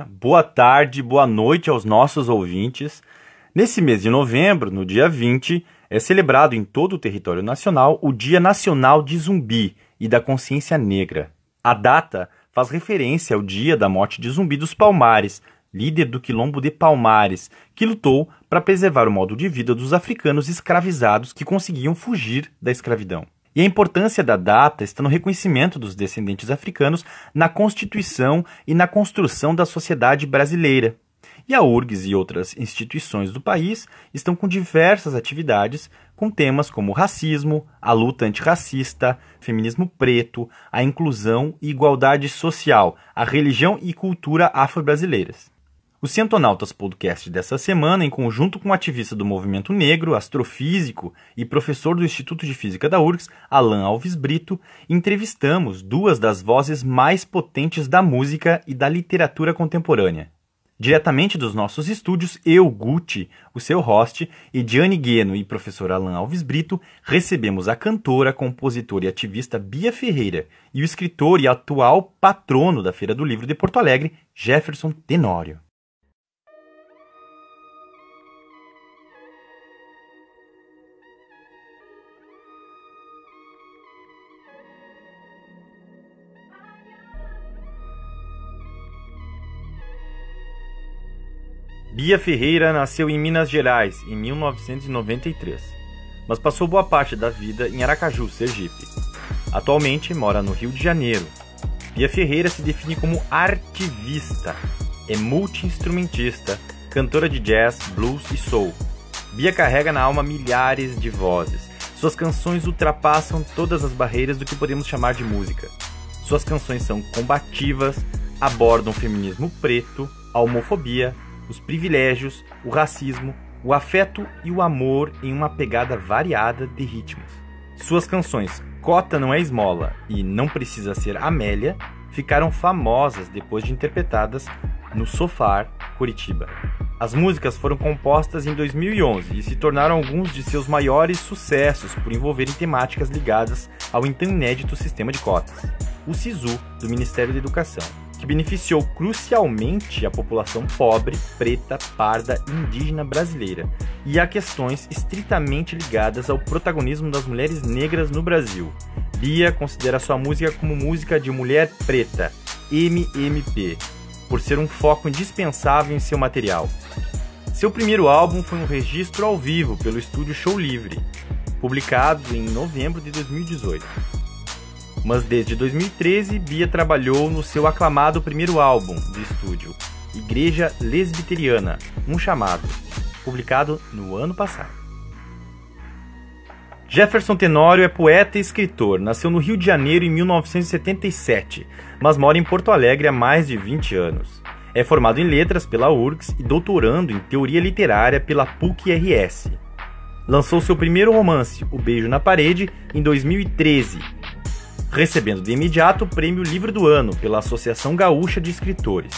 boa tarde, boa noite aos nossos ouvintes. Nesse mês de novembro, no dia 20, é celebrado em todo o território nacional o Dia Nacional de Zumbi e da Consciência Negra. A data faz referência ao dia da morte de Zumbi dos Palmares, líder do quilombo de Palmares, que lutou para preservar o modo de vida dos africanos escravizados que conseguiam fugir da escravidão. E a importância da data está no reconhecimento dos descendentes africanos na constituição e na construção da sociedade brasileira. E a URGS e outras instituições do país estão com diversas atividades com temas como racismo, a luta antirracista, feminismo preto, a inclusão e igualdade social, a religião e cultura afro-brasileiras. O Cientonautas Podcast dessa semana, em conjunto com o ativista do movimento negro, astrofísico e professor do Instituto de Física da URGS, Alan Alves Brito, entrevistamos duas das vozes mais potentes da música e da literatura contemporânea. Diretamente dos nossos estúdios, eu, Gucci, o seu host, e Diane Gueno e professor Alan Alves Brito, recebemos a cantora, compositora e ativista Bia Ferreira e o escritor e atual patrono da Feira do Livro de Porto Alegre, Jefferson Tenório. Bia Ferreira nasceu em Minas Gerais em 1993, mas passou boa parte da vida em Aracaju, Sergipe. Atualmente mora no Rio de Janeiro. Bia Ferreira se define como artivista, é multi-instrumentista, cantora de jazz, blues e soul. Bia carrega na alma milhares de vozes. Suas canções ultrapassam todas as barreiras do que podemos chamar de música. Suas canções são combativas, abordam feminismo preto, a homofobia, os privilégios, o racismo, o afeto e o amor em uma pegada variada de ritmos. Suas canções Cota Não É Esmola e Não Precisa Ser Amélia ficaram famosas depois de interpretadas no Sofar, Curitiba. As músicas foram compostas em 2011 e se tornaram alguns de seus maiores sucessos por envolverem temáticas ligadas ao então inédito sistema de cotas, o SISU do Ministério da Educação que beneficiou crucialmente a população pobre, preta, parda e indígena brasileira, e a questões estritamente ligadas ao protagonismo das mulheres negras no Brasil. Bia considera sua música como música de mulher preta, MMP, por ser um foco indispensável em seu material. Seu primeiro álbum foi um registro ao vivo pelo estúdio Show Livre, publicado em novembro de 2018 mas desde 2013 Bia trabalhou no seu aclamado primeiro álbum de estúdio, Igreja Lesbiteriana, um chamado, publicado no ano passado. Jefferson Tenório é poeta e escritor. Nasceu no Rio de Janeiro em 1977, mas mora em Porto Alegre há mais de 20 anos. É formado em letras pela URGS e doutorando em teoria literária pela PUC-RS. Lançou seu primeiro romance, O Beijo na Parede, em 2013 recebendo de imediato o prêmio Livro do Ano pela Associação Gaúcha de Escritores.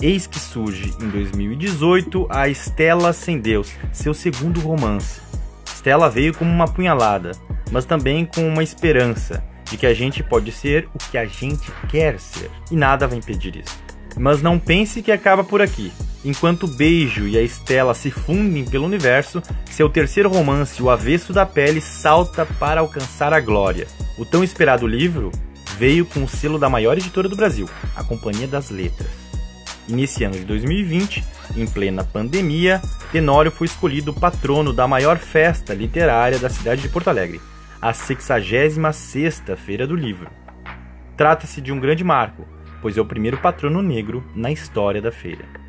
Eis que surge em 2018 a Estela Sem Deus, seu segundo romance. Estela veio como uma punhalada, mas também com uma esperança de que a gente pode ser o que a gente quer ser, e nada vai impedir isso. Mas não pense que acaba por aqui. Enquanto o Beijo e a Estela se fundem pelo universo, seu terceiro romance, O Avesso da Pele, salta para alcançar a glória. O tão esperado livro veio com o selo da maior editora do Brasil, a Companhia das Letras. E nesse ano de 2020, em plena pandemia, Tenório foi escolhido patrono da maior festa literária da cidade de Porto Alegre, a 66ª Feira do Livro. Trata-se de um grande marco, pois é o primeiro patrono negro na história da feira.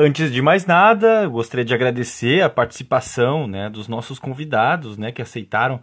Antes de mais nada, gostaria de agradecer a participação né, dos nossos convidados né, que aceitaram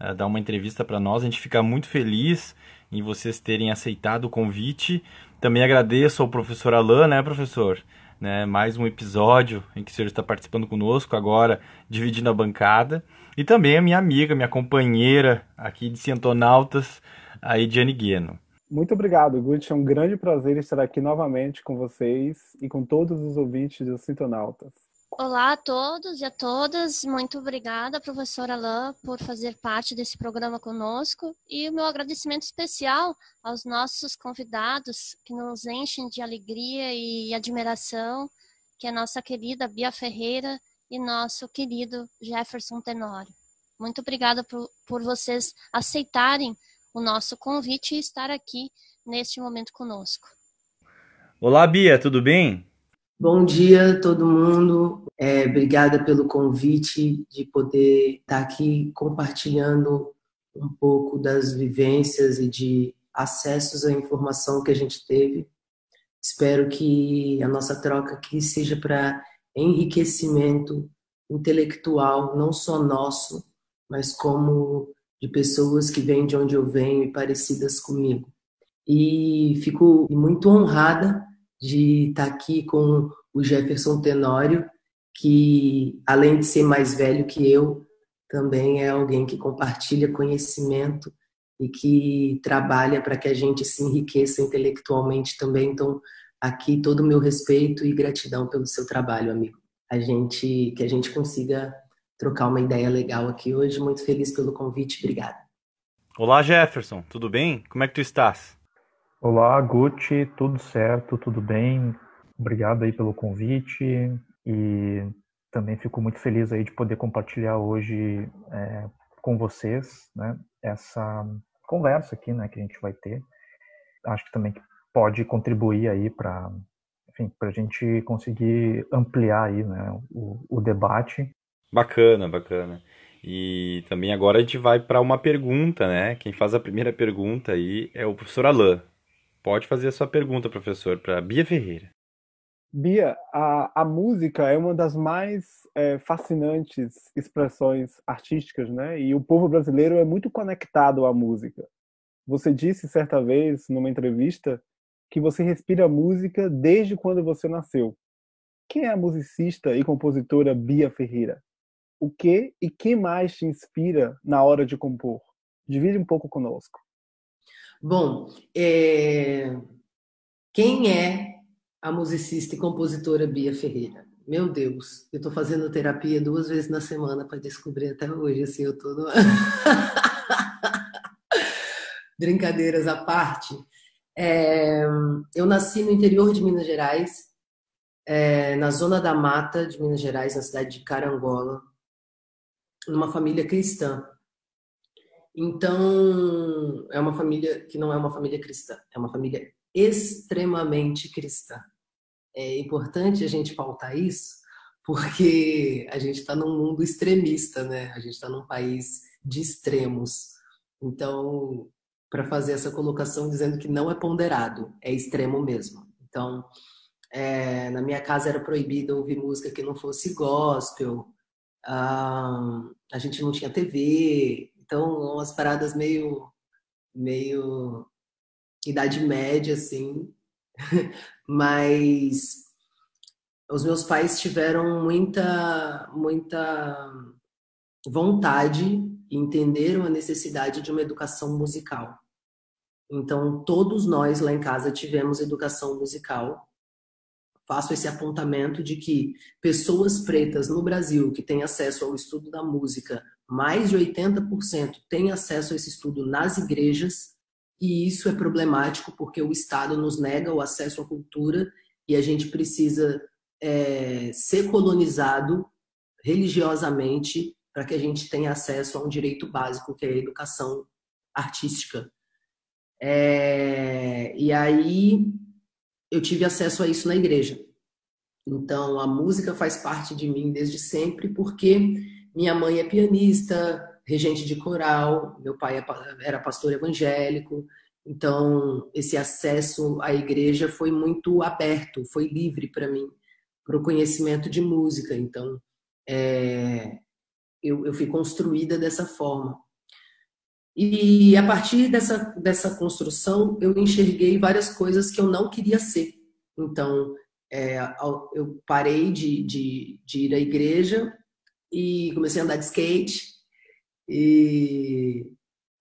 uh, dar uma entrevista para nós. A gente fica muito feliz em vocês terem aceitado o convite. Também agradeço ao professor Alain, né, professor? Né, mais um episódio em que o senhor está participando conosco agora, dividindo a bancada. E também a minha amiga, minha companheira aqui de Cientonautas, a Ediane Gueno. Muito obrigado, Gucci. É um grande prazer estar aqui novamente com vocês e com todos os ouvintes do Sintonautas. Olá a todos e a todas. Muito obrigada, professora Alain, por fazer parte desse programa conosco. E o meu agradecimento especial aos nossos convidados, que nos enchem de alegria e admiração, que é nossa querida Bia Ferreira e nosso querido Jefferson Tenório. Muito obrigada por, por vocês aceitarem o nosso convite e estar aqui neste momento conosco. Olá, Bia, tudo bem? Bom dia, todo mundo. É, obrigada pelo convite de poder estar aqui compartilhando um pouco das vivências e de acessos à informação que a gente teve. Espero que a nossa troca aqui seja para enriquecimento intelectual, não só nosso, mas como de pessoas que vêm de onde eu venho e parecidas comigo. E fico muito honrada de estar aqui com o Jefferson Tenório, que além de ser mais velho que eu, também é alguém que compartilha conhecimento e que trabalha para que a gente se enriqueça intelectualmente também. Então, aqui todo o meu respeito e gratidão pelo seu trabalho, amigo. A gente que a gente consiga trocar uma ideia legal aqui hoje. Muito feliz pelo convite. Obrigada. Olá, Jefferson. Tudo bem? Como é que tu estás? Olá, Gucci, tudo certo, tudo bem? Obrigado aí pelo convite e também fico muito feliz aí de poder compartilhar hoje é, com vocês, né, essa conversa aqui, né, que a gente vai ter. Acho que também pode contribuir aí para, enfim, para a gente conseguir ampliar aí, né, o, o debate. Bacana, bacana. E também agora a gente vai para uma pergunta, né? Quem faz a primeira pergunta aí é o professor Alain. Pode fazer a sua pergunta, professor, para Bia Ferreira. Bia, a, a música é uma das mais é, fascinantes expressões artísticas, né? E o povo brasileiro é muito conectado à música. Você disse certa vez, numa entrevista, que você respira música desde quando você nasceu. Quem é a musicista e compositora Bia Ferreira? O que e quem mais te inspira na hora de compor? Divide um pouco conosco. Bom, é... quem é a musicista e compositora Bia Ferreira? Meu Deus, eu estou fazendo terapia duas vezes na semana para descobrir até hoje, assim, eu tô. Brincadeiras à parte. É... eu nasci no interior de Minas Gerais, é... na zona da mata de Minas Gerais, na cidade de Carangola, numa família cristã. Então, é uma família que não é uma família cristã, é uma família extremamente cristã. É importante a gente pautar isso, porque a gente está num mundo extremista, né? A gente está num país de extremos. Então, para fazer essa colocação dizendo que não é ponderado, é extremo mesmo. Então, é, na minha casa era proibido ouvir música que não fosse gospel, ah, a gente não tinha TV, então, umas paradas meio, meio idade média, assim. Mas os meus pais tiveram muita, muita vontade e entenderam a necessidade de uma educação musical. Então, todos nós lá em casa tivemos educação musical. Faço esse apontamento de que pessoas pretas no Brasil que têm acesso ao estudo da música mais de 80% têm acesso a esse estudo nas igrejas, e isso é problemático porque o Estado nos nega o acesso à cultura e a gente precisa é, ser colonizado religiosamente para que a gente tenha acesso a um direito básico, que é a educação artística. É, e aí eu tive acesso a isso na igreja. Então a música faz parte de mim desde sempre, porque minha mãe é pianista, regente de coral, meu pai é era pastor evangélico, então esse acesso à igreja foi muito aberto, foi livre para mim, para o conhecimento de música. Então é, eu, eu fui construída dessa forma. E a partir dessa, dessa construção, eu enxerguei várias coisas que eu não queria ser. Então, é, eu parei de, de, de ir à igreja e comecei a andar de skate e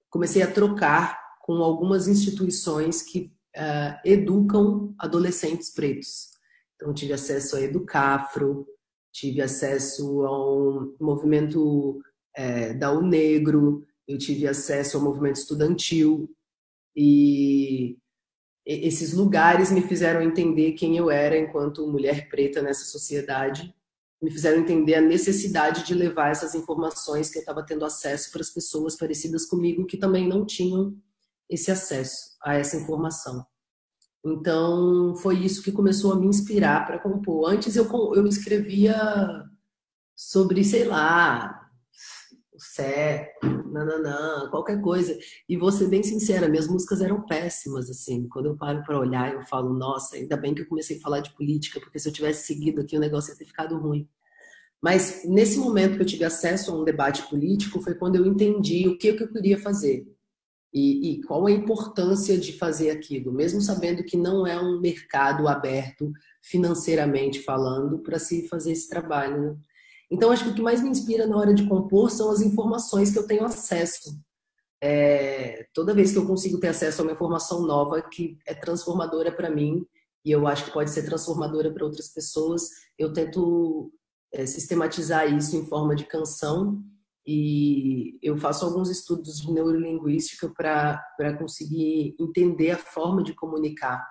comecei a trocar com algumas instituições que uh, educam adolescentes pretos. Então, tive acesso a Educafro, tive acesso a um movimento é, da O Negro, eu tive acesso ao movimento estudantil e esses lugares me fizeram entender quem eu era enquanto mulher preta nessa sociedade, me fizeram entender a necessidade de levar essas informações que eu estava tendo acesso para as pessoas parecidas comigo que também não tinham esse acesso a essa informação. Então, foi isso que começou a me inspirar para compor. Antes eu, eu escrevia sobre, sei lá, o Sé, nananã, qualquer coisa. E vou ser bem sincera, minhas músicas eram péssimas, assim. Quando eu paro para olhar, eu falo, nossa, ainda bem que eu comecei a falar de política, porque se eu tivesse seguido aqui, o negócio ia ter ficado ruim. Mas nesse momento que eu tive acesso a um debate político, foi quando eu entendi o que, eu queria fazer. E, e, qual a importância de fazer aquilo, mesmo sabendo que não é um mercado aberto financeiramente falando para se fazer esse trabalho. Né? Então, acho que o que mais me inspira na hora de compor são as informações que eu tenho acesso. É, toda vez que eu consigo ter acesso a uma informação nova que é transformadora para mim, e eu acho que pode ser transformadora para outras pessoas, eu tento é, sistematizar isso em forma de canção e eu faço alguns estudos de neurolinguística para conseguir entender a forma de comunicar,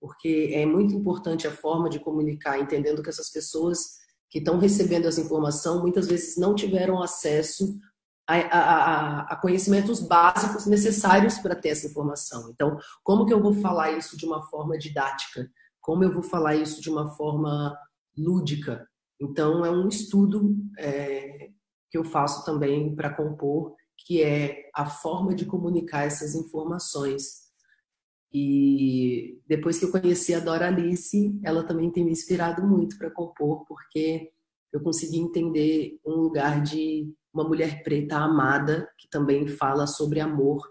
porque é muito importante a forma de comunicar, entendendo que essas pessoas que estão recebendo essa informação muitas vezes não tiveram acesso a, a, a, conhecimentos básicos necessários para ter essa informação. Então, como que eu vou falar isso de uma forma didática? Como eu vou falar isso de uma forma lúdica? Então, é um estudo é, que eu faço também para compor, que é a forma de comunicar essas informações. E depois que eu conheci a Dora Alice, ela também tem me inspirado muito para compor, porque eu consegui entender um lugar de uma mulher preta amada, que também fala sobre amor.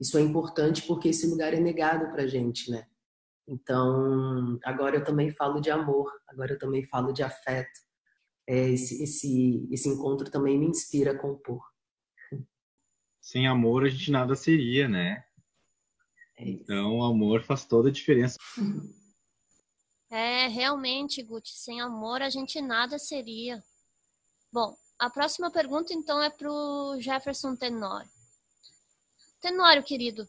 Isso é importante porque esse lugar é negado para gente, né? Então, agora eu também falo de amor, agora eu também falo de afeto é, esse, esse, esse encontro também me inspira a compor. Sem amor a gente nada seria, né? É então o amor faz toda a diferença. É, realmente, Guti, sem amor a gente nada seria. Bom, a próxima pergunta então é para o Jefferson Tenório. Tenório, querido,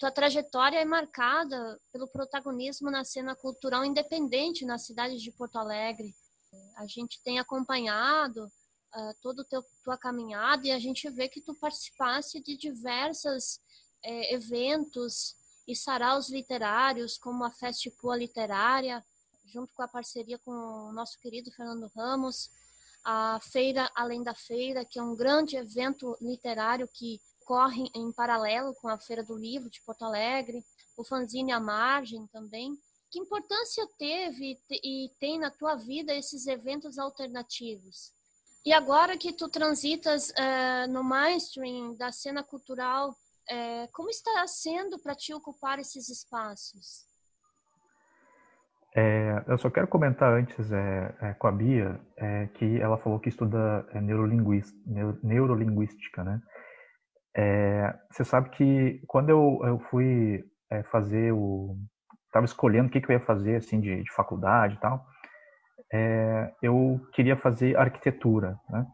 tua trajetória é marcada pelo protagonismo na cena cultural independente na cidade de Porto Alegre. A gente tem acompanhado uh, toda a tua caminhada e a gente vê que tu participaste de diversos eh, eventos e saraus literários, como a Festival Literária, junto com a parceria com o nosso querido Fernando Ramos, a Feira Além da Feira, que é um grande evento literário que corre em paralelo com a Feira do Livro de Porto Alegre, o Fanzine à Margem também. Que importância teve e tem na tua vida esses eventos alternativos? E agora que tu transitas uh, no mainstream da cena cultural, uh, como está sendo para te ocupar esses espaços? É, eu só quero comentar antes é, é, com a Bia é, que ela falou que estuda é, neurolinguística, né? É, você sabe que quando eu, eu fui fazer o, estava escolhendo o que, que eu ia fazer assim de, de faculdade e tal, é, eu queria fazer arquitetura, né?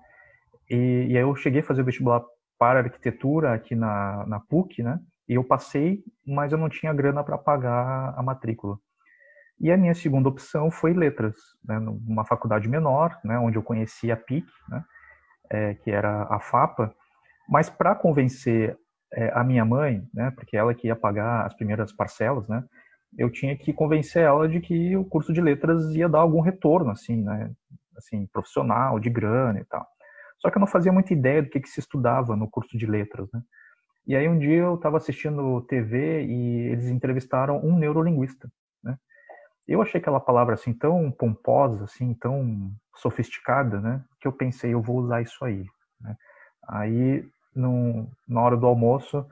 E, e, aí eu cheguei a fazer o vestibular para arquitetura aqui na, na PUC, né? E eu passei, mas eu não tinha grana para pagar a matrícula. E a minha segunda opção foi letras, né? numa faculdade menor, né? Onde eu conheci a PIC, né? É, que era a FAPA. Mas para convencer é, a minha mãe, né? Porque ela que ia pagar as primeiras parcelas, né? eu tinha que convencer ela de que o curso de letras ia dar algum retorno, assim, né? Assim, profissional, de grana e tal. Só que eu não fazia muita ideia do que, que se estudava no curso de letras, né? E aí um dia eu estava assistindo TV e eles entrevistaram um neurolinguista, né? Eu achei aquela palavra assim tão pomposa, assim, tão sofisticada, né? Que eu pensei, eu vou usar isso aí. Né? Aí, no, na hora do almoço,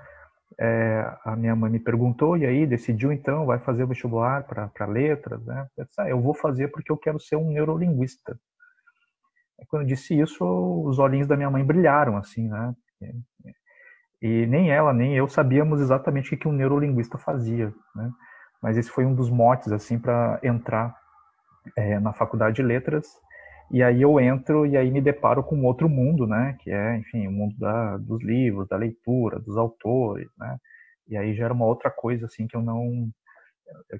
é, a minha mãe me perguntou, e aí decidiu então, vai fazer o vestibular para letras, né? Eu, disse, ah, eu vou fazer porque eu quero ser um neurolinguista. Quando eu disse isso, os olhinhos da minha mãe brilharam, assim, né? E nem ela, nem eu sabíamos exatamente o que um neurolinguista fazia, né? Mas esse foi um dos motes, assim, para entrar é, na faculdade de letras. E aí eu entro e aí me deparo com outro mundo, né? Que é, enfim, o mundo da, dos livros, da leitura, dos autores, né? E aí já era uma outra coisa, assim, que eu não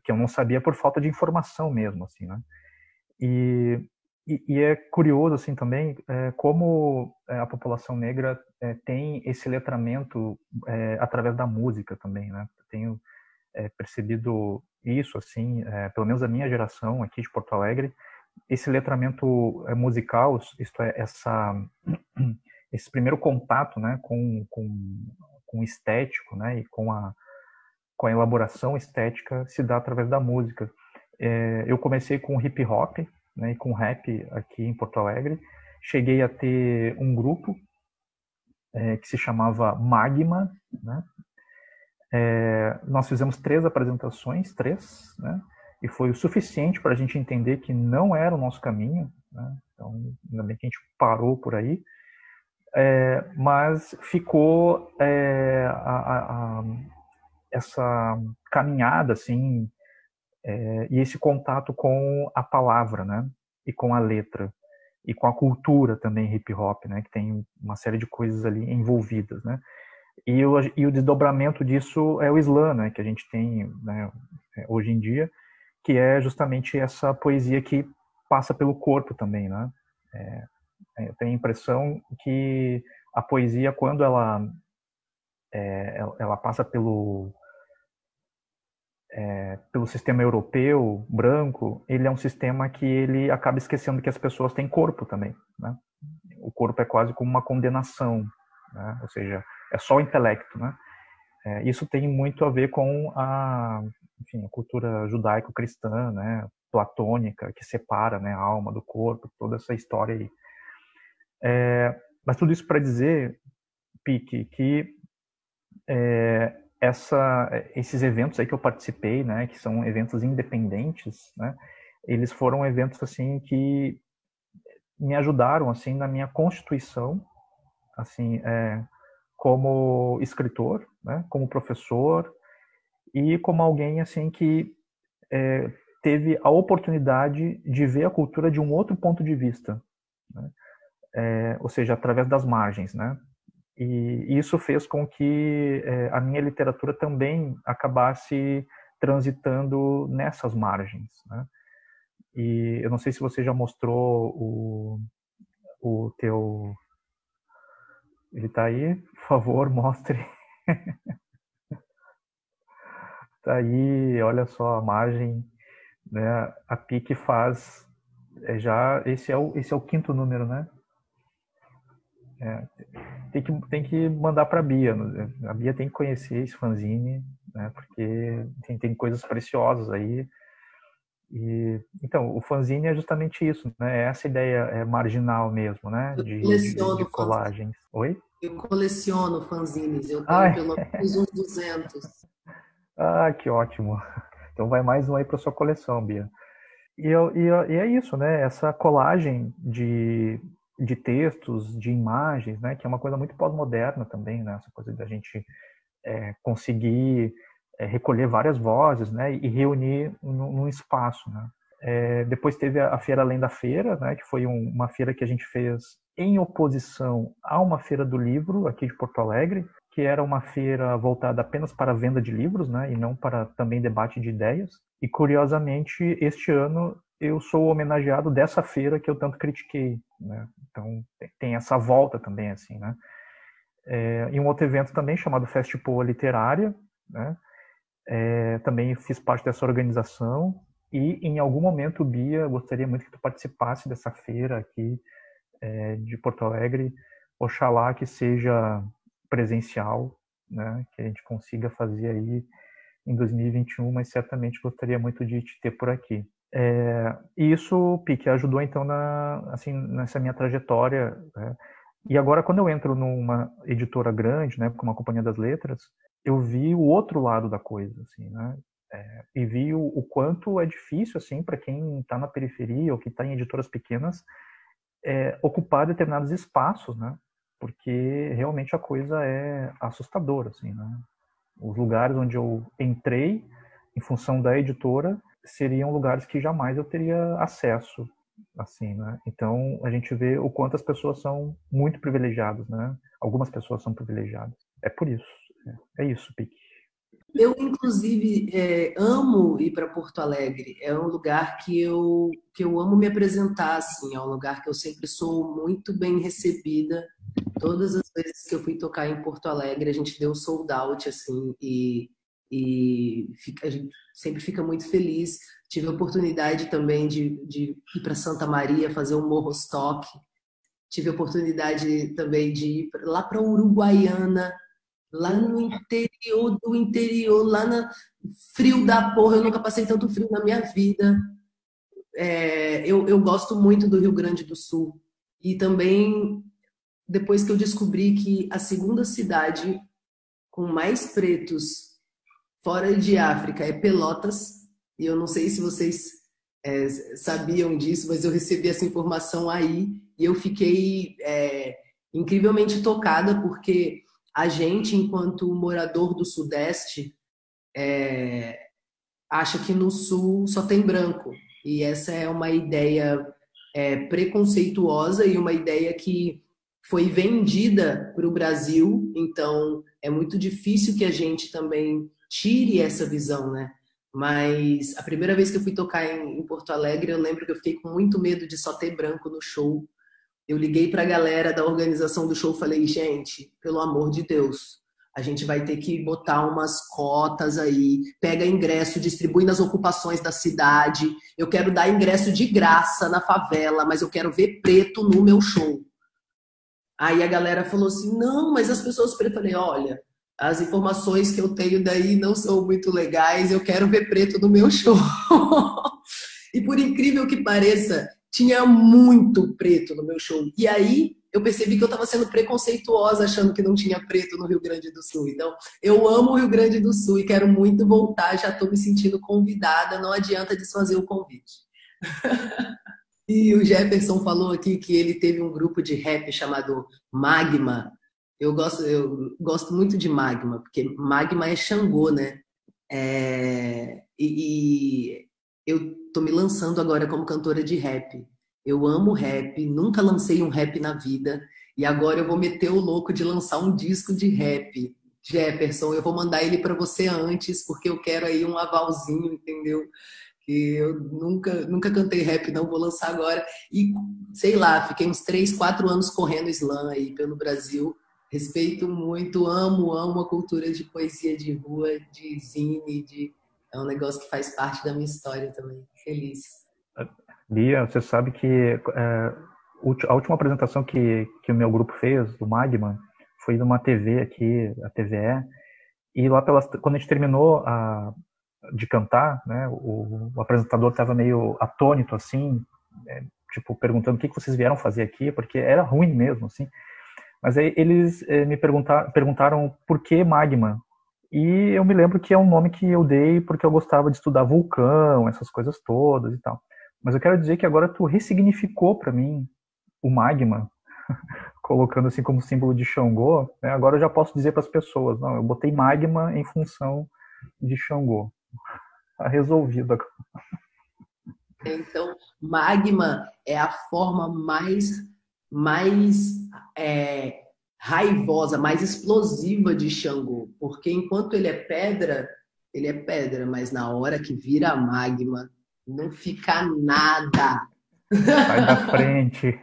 que eu não sabia por falta de informação mesmo, assim, né? E, e, e é curioso, assim, também, é, como é, a população negra é, tem esse letramento é, através da música também, né? Tenho é, percebido isso, assim, é, pelo menos a minha geração aqui de Porto Alegre, esse letramento musical, isto é, essa, esse primeiro contato, né, com, com, com o estético, né, e com a, com a elaboração estética se dá através da música. Eu comecei com hip hop né, e com rap aqui em Porto Alegre. Cheguei a ter um grupo é, que se chamava Magma. Né? É, nós fizemos três apresentações, três, né? e foi o suficiente para a gente entender que não era o nosso caminho. Né? Então, ainda bem que a gente parou por aí. É, mas ficou é, a, a, essa caminhada assim é, e esse contato com a palavra, né? E com a letra e com a cultura também hip hop, né? Que tem uma série de coisas ali envolvidas, né? E o, e o desdobramento disso é o Islã, né? Que a gente tem né, hoje em dia, que é justamente essa poesia que passa pelo corpo também, né? É eu tenho a impressão que a poesia, quando ela é, ela passa pelo é, pelo sistema europeu branco, ele é um sistema que ele acaba esquecendo que as pessoas têm corpo também. Né? O corpo é quase como uma condenação, né? ou seja, é só o intelecto. Né? É, isso tem muito a ver com a, enfim, a cultura judaico-cristã, né? platônica, que separa né, a alma do corpo, toda essa história aí. É, mas tudo isso para dizer, Pique, que é, essa, esses eventos aí que eu participei, né, que são eventos independentes, né, eles foram eventos assim que me ajudaram assim na minha constituição, assim, é, como escritor, né, como professor e como alguém assim que é, teve a oportunidade de ver a cultura de um outro ponto de vista, né, é, ou seja, através das margens, né, e isso fez com que é, a minha literatura também acabasse transitando nessas margens. Né? E eu não sei se você já mostrou o, o teu. Ele está aí? Por favor, mostre. Está aí, olha só a margem. Né? A PIC faz. É já, esse é, o, esse é o quinto número, né? É, tem, que, tem que mandar para a Bia. A Bia tem que conhecer esse fanzine, né? porque tem, tem coisas preciosas aí. E, então, o fanzine é justamente isso, né? É essa ideia é marginal mesmo, né? De, de, de colagens. Oi? Eu coleciono fanzines, eu tenho ah, pelo menos uns 200. Ah, que ótimo. Então vai mais um aí para sua coleção, Bia. E, eu, e, eu, e, é isso, né? Essa colagem de, de textos, de imagens, né, que é uma coisa muito pós-moderna também, né, essa coisa da gente é, conseguir é, recolher várias vozes, né, e reunir num, num espaço, né. É, depois teve a, Feira Além da Feira, né, que foi um, uma feira que a gente fez em oposição a uma feira do livro aqui de Porto Alegre, que era uma feira voltada apenas para a venda de livros, né, e não para também debate de ideias. E curiosamente, este ano eu sou homenageado dessa feira que eu tanto critiquei, né? Então tem essa volta também assim, né? É, e um outro evento também chamado Festival Literária, né? É, também fiz parte dessa organização e em algum momento, Bia, gostaria muito que tu participasse dessa feira aqui é, de Porto Alegre. Oxalá que seja presencial, né? Que a gente consiga fazer aí em 2021, mas certamente gostaria muito de te ter por aqui. É, e isso, Pique, ajudou então na, assim, nessa minha trajetória. Né? E agora, quando eu entro numa editora grande, né, como a Companhia das Letras, eu vi o outro lado da coisa, assim, né? É, e vi o, o, quanto é difícil, assim, para quem está na periferia ou que está em editoras pequenas, é, ocupar determinados espaços, né? porque realmente a coisa é assustadora, assim, né? Os lugares onde eu entrei, em função da editora, seriam lugares que jamais eu teria acesso, assim, né? Então a gente vê o quanto as pessoas são muito privilegiadas, né? Algumas pessoas são privilegiadas. É por isso. É, é isso, Pique. Eu, inclusive, é, amo ir para Porto Alegre. É um lugar que eu, que eu amo me apresentar, assim. É um lugar que eu sempre sou muito bem recebida. Todas as vezes que eu fui tocar em Porto Alegre, a gente deu sold out, assim, e, e fica, a gente sempre fica muito feliz. Tive a oportunidade também de, de ir para Santa Maria fazer um morro stock. Tive a oportunidade também de ir lá para Uruguaiana, lá no interior do interior, lá no frio da porra. Eu nunca passei tanto frio na minha vida. É, eu, eu gosto muito do Rio Grande do Sul. E também, depois que eu descobri que a segunda cidade com mais pretos fora de África é Pelotas, e eu não sei se vocês é, sabiam disso, mas eu recebi essa informação aí e eu fiquei é, incrivelmente tocada porque a gente, enquanto morador do Sudeste, é, acha que no Sul só tem branco. E essa é uma ideia é, preconceituosa e uma ideia que foi vendida para o Brasil. Então, é muito difícil que a gente também tire essa visão, né? Mas a primeira vez que eu fui tocar em, em Porto Alegre, eu lembro que eu fiquei com muito medo de só ter branco no show eu liguei para a galera da organização do show, falei, gente, pelo amor de Deus, a gente vai ter que botar umas cotas aí, pega ingresso, distribui nas ocupações da cidade. Eu quero dar ingresso de graça na favela, mas eu quero ver preto no meu show. Aí a galera falou assim: não, mas as pessoas. Eu falei: olha, as informações que eu tenho daí não são muito legais, eu quero ver preto no meu show. e por incrível que pareça, tinha muito preto no meu show. E aí eu percebi que eu estava sendo preconceituosa achando que não tinha preto no Rio Grande do Sul. Então, eu amo o Rio Grande do Sul e quero muito voltar, já estou me sentindo convidada, não adianta desfazer o convite. e o Jefferson falou aqui que ele teve um grupo de rap chamado Magma. Eu gosto, eu gosto muito de Magma, porque Magma é Xangô, né? É, e, e eu tô me lançando agora como cantora de rap. Eu amo rap, nunca lancei um rap na vida e agora eu vou meter o louco de lançar um disco de rap. Jefferson, eu vou mandar ele para você antes porque eu quero aí um avalzinho, entendeu? Que eu nunca nunca cantei rap, não vou lançar agora e sei lá, fiquei uns três, quatro anos correndo slam aí pelo Brasil. Respeito muito, amo, amo a cultura de poesia de rua, de zine, de é um negócio que faz parte da minha história também. Feliz. Bia, você sabe que é, a última apresentação que, que o meu grupo fez, do Magma, foi numa TV aqui, a TVE, e lá pelas, quando a gente terminou a, de cantar, né, o, o apresentador estava meio atônito, assim, é, tipo, perguntando o que, que vocês vieram fazer aqui, porque era ruim mesmo, assim. Mas aí eles é, me perguntar, perguntaram por que Magma, e eu me lembro que é um nome que eu dei porque eu gostava de estudar vulcão, essas coisas todas e tal. Mas eu quero dizer que agora tu ressignificou para mim o magma, colocando assim como símbolo de Xangô. Né? Agora eu já posso dizer para as pessoas, não, eu botei magma em função de Xangô. Está resolvido agora. Então, magma é a forma mais mais é, raivosa, mais explosiva de Xangô, porque enquanto ele é pedra, ele é pedra, mas na hora que vira magma, não fica nada. Sai da frente.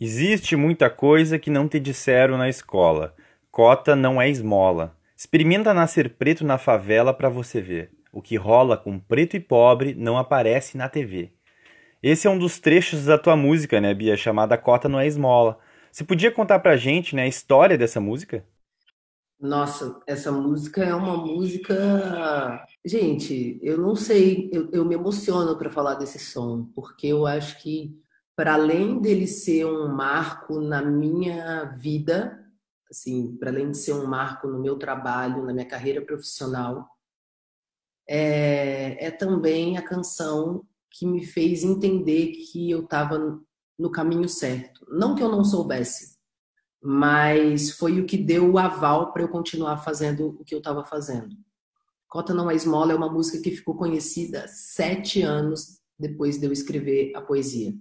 Existe muita coisa que não te disseram na escola. Cota não é esmola. Experimenta nascer preto na favela para você ver. O que rola com preto e pobre não aparece na TV. Esse é um dos trechos da tua música, né, Bia, chamada Cota Não É Esmola. Você podia contar pra gente né, a história dessa música? Nossa, essa música é uma música. Gente, eu não sei, eu, eu me emociono para falar desse som, porque eu acho que, para além dele ser um marco na minha vida, assim, para além de ser um marco no meu trabalho, na minha carreira profissional, é, é também a canção que me fez entender que eu estava no caminho certo. Não que eu não soubesse, mas foi o que deu o aval para eu continuar fazendo o que eu estava fazendo. Cota Não é Esmola é uma música que ficou conhecida sete anos depois de eu escrever a poesia.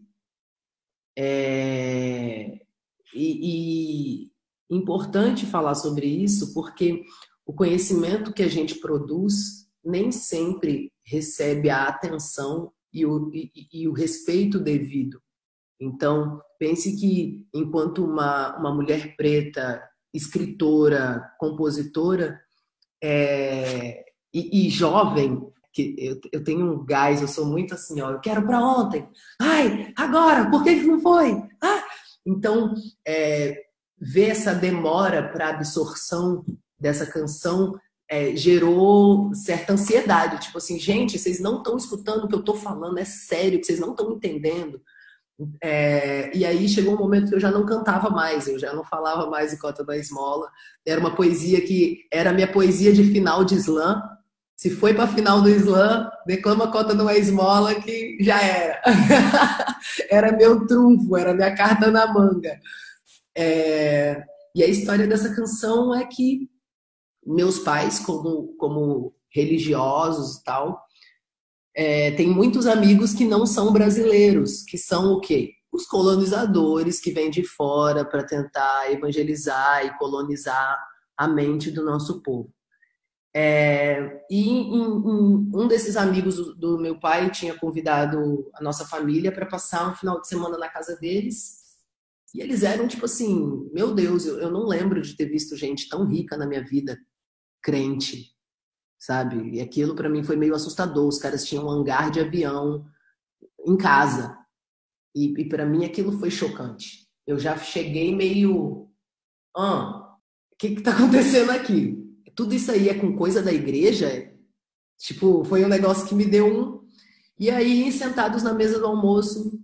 É... E, e importante falar sobre isso porque o conhecimento que a gente produz nem sempre recebe a atenção e o, e, e o respeito devido. Então, pense que enquanto uma, uma mulher preta, escritora, compositora é, e, e, jovem, que eu, eu tenho um gás, eu sou muito assim, ó, eu quero para ontem. Ai, agora, por que, que não foi? Ah! Então, é, ver essa demora para absorção dessa canção é, gerou certa ansiedade. Tipo assim, gente, vocês não estão escutando o que eu estou falando, é sério, vocês não estão entendendo. É, e aí chegou um momento que eu já não cantava mais, eu já não falava mais em Cota da Esmola. Era uma poesia que era minha poesia de final de slam. Se foi para final do slam, declama Cota não é esmola que já era. era meu trunfo, era minha carta na manga. É, e a história dessa canção é que meus pais, como, como religiosos e tal, é, tem muitos amigos que não são brasileiros, que são o quê? Os colonizadores que vêm de fora para tentar evangelizar e colonizar a mente do nosso povo. É, e um desses amigos do, do, meu pai tinha convidado a nossa família para passar um final de semana na casa deles. E eles eram tipo assim: meu Deus, eu, eu não lembro de ter visto gente tão rica na minha vida, crente, sabe? E aquilo para mim foi meio assustador. Os caras tinham um hangar de avião em casa. E, e para mim aquilo foi chocante. Eu já cheguei meio. Ah, o que que tá acontecendo aqui? Tudo isso aí é com coisa da igreja? Tipo, foi um negócio que me deu um. E aí, sentados na mesa do almoço,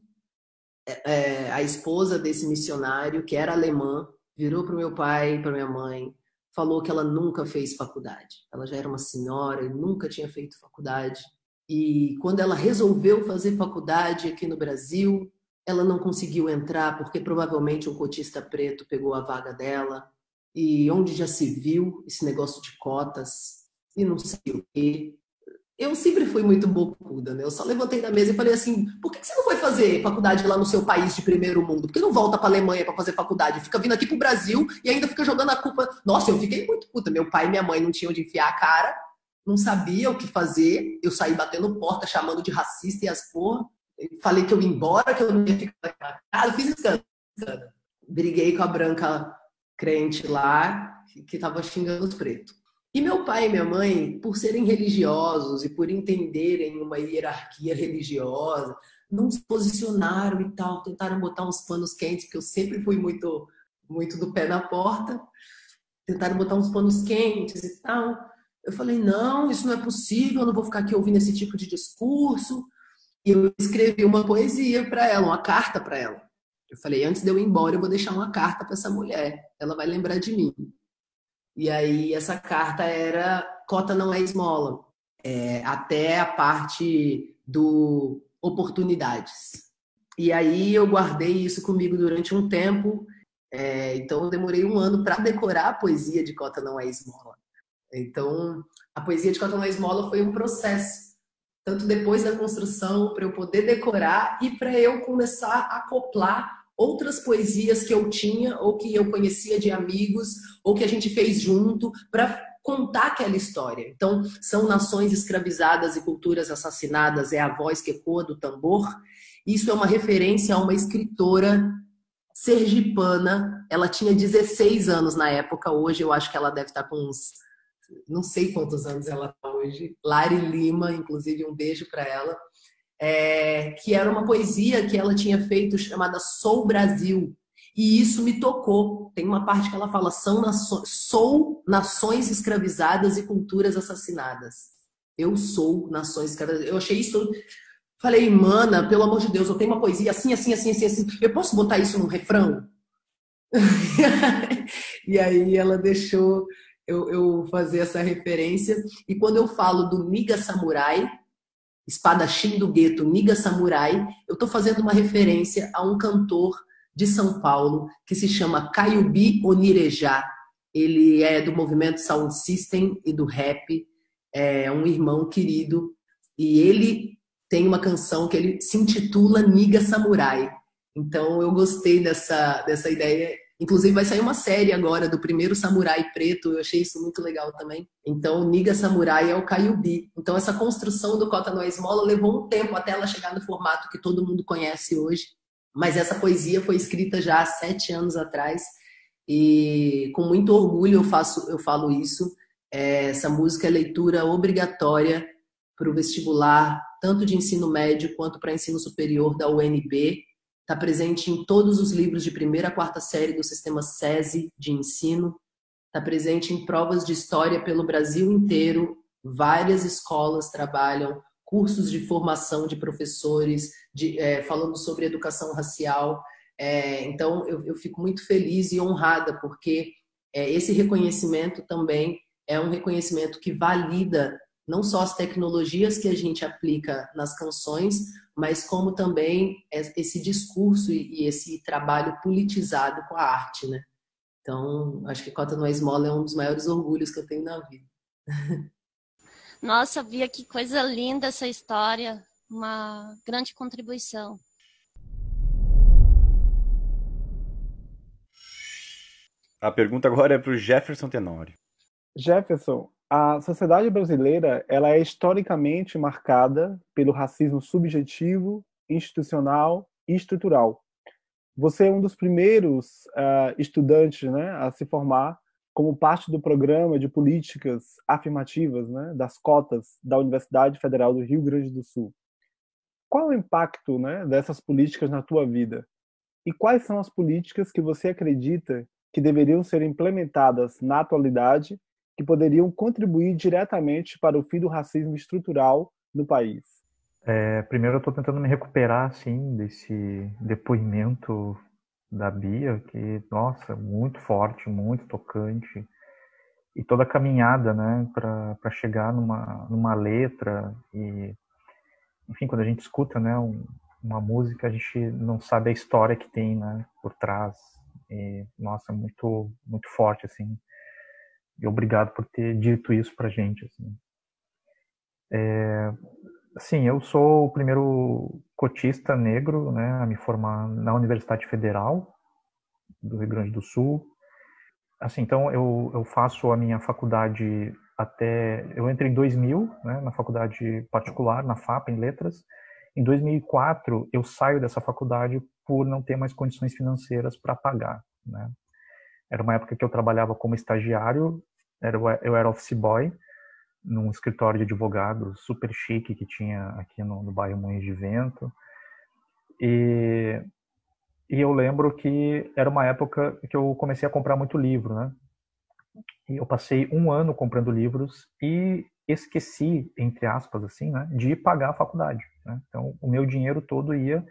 é, é a esposa desse missionário, que era alemã, virou para meu pai, para minha mãe, falou que ela nunca fez faculdade. Ela já era uma senhora e nunca tinha feito faculdade. E quando ela resolveu fazer faculdade aqui no Brasil, ela não conseguiu entrar porque provavelmente um cotista preto pegou a vaga dela. E onde já se viu esse negócio de cotas e não sei o quê eu sempre fui muito bocuda, né? Eu só levantei da mesa e falei assim: por que você não foi fazer faculdade lá no seu país de primeiro mundo? Por que não volta para Alemanha para fazer faculdade? Fica vindo aqui pro Brasil e ainda fica jogando a culpa. Nossa, eu fiquei muito puta. Meu pai e minha mãe não tinham onde enfiar a cara, não sabia o que fazer. Eu saí batendo porta, chamando de racista e as porra. Falei que eu ia embora, que eu não ia ficar na casa. Fiz escândalo. Briguei com a branca crente lá, que tava xingando os pretos. E meu pai e minha mãe, por serem religiosos e por entenderem uma hierarquia religiosa, não se posicionaram e tal, tentaram botar uns panos quentes, porque eu sempre fui muito, muito do pé na porta, tentaram botar uns panos quentes e tal. Eu falei, não, isso não é possível, eu não vou ficar aqui ouvindo esse tipo de discurso. E eu escrevi uma poesia para ela, uma carta para ela. Eu falei, antes de eu ir embora, eu vou deixar uma carta para essa mulher, ela vai lembrar de mim. E aí essa carta era cota não é esmola, é, até a parte do oportunidades. E aí eu guardei isso comigo durante um tempo. É, então eu demorei um ano para decorar a poesia de cota não é esmola. Então a poesia de cota não é esmola foi um processo, tanto depois da construção para eu poder decorar e para eu começar a acoplar outras poesias que eu tinha ou que eu conhecia de amigos ou que a gente fez junto para contar aquela história. Então, são nações escravizadas e culturas assassinadas, é a voz que ecoa do tambor. Isso é uma referência a uma escritora sergipana. Ela tinha 16 anos na época, hoje eu acho que ela deve estar com uns não sei quantos anos ela está hoje. Lari Lima, inclusive um beijo para ela é, que era uma poesia que ela tinha feito chamada Sou Brasil. E isso me tocou. Tem uma parte que ela fala: São nações, sou nações escravizadas e culturas assassinadas. Eu sou nações escravizadas. Eu achei isso. Falei, mana, pelo amor de Deus, eu tenho uma poesia assim, assim, assim, assim, assim. Eu posso botar isso num refrão? e aí ela deixou eu, eu fazer essa referência. E quando eu falo do Miga Samurai, espadachim do gueto Niga Samurai, eu estou fazendo uma referência a um cantor de São Paulo que se chama Caiubi Onirejá. Ele é do movimento Sound System e do rap, é um irmão querido e ele tem uma canção que ele se intitula Niga Samurai. Então eu gostei dessa, dessa ideia Inclusive, vai sair uma série agora do primeiro samurai preto, eu achei isso muito legal também. Então, o Niga Samurai é o Kayubi. Então, essa construção do Kota no Esmola levou um tempo até ela chegar no formato que todo mundo conhece hoje. Mas essa poesia foi escrita já há sete anos atrás e com muito orgulho eu faço, eu falo isso. É, essa música é leitura obrigatória para o vestibular, tanto de ensino médio quanto para ensino superior da UNB está presente em todos os livros de primeira a quarta série do sistema SESI de ensino, está presente em provas de história pelo Brasil inteiro, várias escolas trabalham, cursos de formação de professores, de, é, falando sobre educação racial. É, então, eu, eu, fico muito feliz e honrada, porque é, esse reconhecimento também é um reconhecimento que valida não só as tecnologias que a gente aplica nas canções, mas como também esse discurso e esse trabalho politizado com a arte, né? Então, acho que Cota no Esmola é um dos maiores orgulhos que eu tenho na vida. Nossa, Bia, que coisa linda essa história. Uma grande contribuição. A pergunta agora é para o Jefferson Tenório. Jefferson, a sociedade brasileira ela é historicamente marcada pelo racismo subjetivo, institucional e estrutural. Você é um dos primeiros uh, estudantes né, a se formar como parte do programa de políticas afirmativas né, das cotas da Universidade Federal do Rio Grande do Sul. Qual o impacto né, dessas políticas na tua vida? E quais são as políticas que você acredita que deveriam ser implementadas na atualidade que poderiam contribuir diretamente para o fim do racismo estrutural no país? É, primeiro, eu estou tentando me recuperar assim desse depoimento da Bia, que nossa, muito forte, muito tocante e toda a caminhada, né, para chegar numa numa letra e enfim, quando a gente escuta, né, um, uma música, a gente não sabe a história que tem, né, por trás. E, nossa, muito muito forte assim. E obrigado por ter dito isso pra gente. Assim. É, sim, eu sou o primeiro cotista negro né, a me formar na Universidade Federal do Rio Grande do Sul. Assim, então eu, eu faço a minha faculdade até... Eu entrei em 2000 né, na faculdade particular, na FAP, em Letras. Em 2004, eu saio dessa faculdade por não ter mais condições financeiras para pagar. Né? Era uma época que eu trabalhava como estagiário, era, eu era office boy num escritório de advogados super chique que tinha aqui no, no bairro Moinhos de Vento. E, e eu lembro que era uma época que eu comecei a comprar muito livro, né? E eu passei um ano comprando livros e esqueci, entre aspas, assim, né, de pagar a faculdade. Né? Então, o meu dinheiro todo ia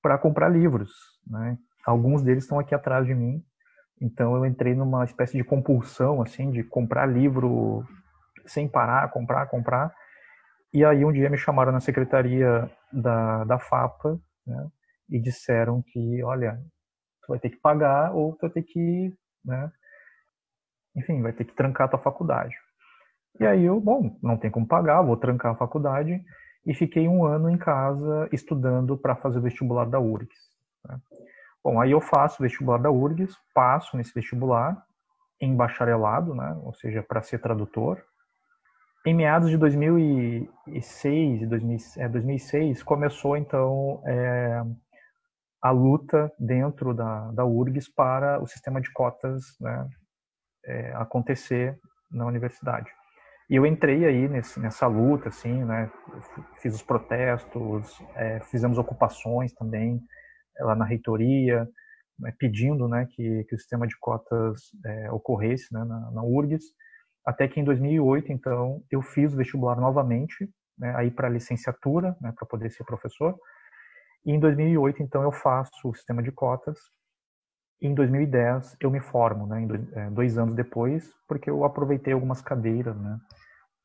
para comprar livros. Né? Alguns deles estão aqui atrás de mim então eu entrei numa espécie de compulsão, assim, de comprar livro sem parar, comprar, comprar. E aí um dia me chamaram na secretaria da, da FAPA, né, e disseram que, olha, tu vai ter que pagar ou tu vai ter que, né, enfim, vai ter que trancar a tua faculdade. E aí eu, bom, não tem como pagar, vou trancar a faculdade e fiquei um ano em casa estudando para fazer o vestibular da URGS. Né. Bom, aí eu faço o vestibular da URGS, passo nesse vestibular em bacharelado, né, ou seja, para ser tradutor. Em meados de 2006, 2006 começou então é, a luta dentro da, da URGS para o sistema de cotas né, é, acontecer na universidade. E eu entrei aí nesse, nessa luta, assim, né, fiz os protestos, é, fizemos ocupações também, lá na reitoria, né, pedindo né, que, que o sistema de cotas é, ocorresse né, na, na URGS, até que em 2008, então, eu fiz o vestibular novamente, né, aí para licenciatura, né, para poder ser professor, e em 2008, então, eu faço o sistema de cotas, e em 2010 eu me formo, né, dois, é, dois anos depois, porque eu aproveitei algumas cadeiras né,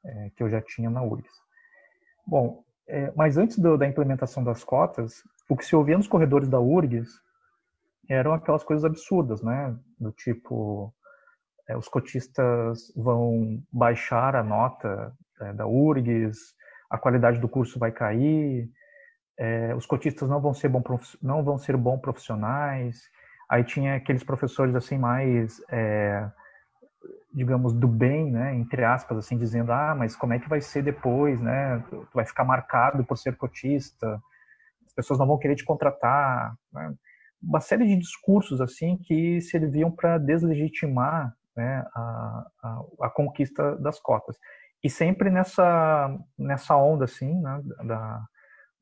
é, que eu já tinha na URGS. Bom, é, mas antes do, da implementação das cotas, o que se ouvia nos corredores da URGS eram aquelas coisas absurdas, né? Do tipo, é, os cotistas vão baixar a nota é, da URGS, a qualidade do curso vai cair, é, os cotistas não vão ser bom não vão ser bom profissionais. Aí tinha aqueles professores assim mais é, digamos, do bem, né, entre aspas, assim, dizendo, ah, mas como é que vai ser depois, né, tu vai ficar marcado por ser cotista, as pessoas não vão querer te contratar, né? uma série de discursos, assim, que serviam para deslegitimar, né, a, a, a, conquista das cotas. E sempre nessa, nessa onda, assim, né, da,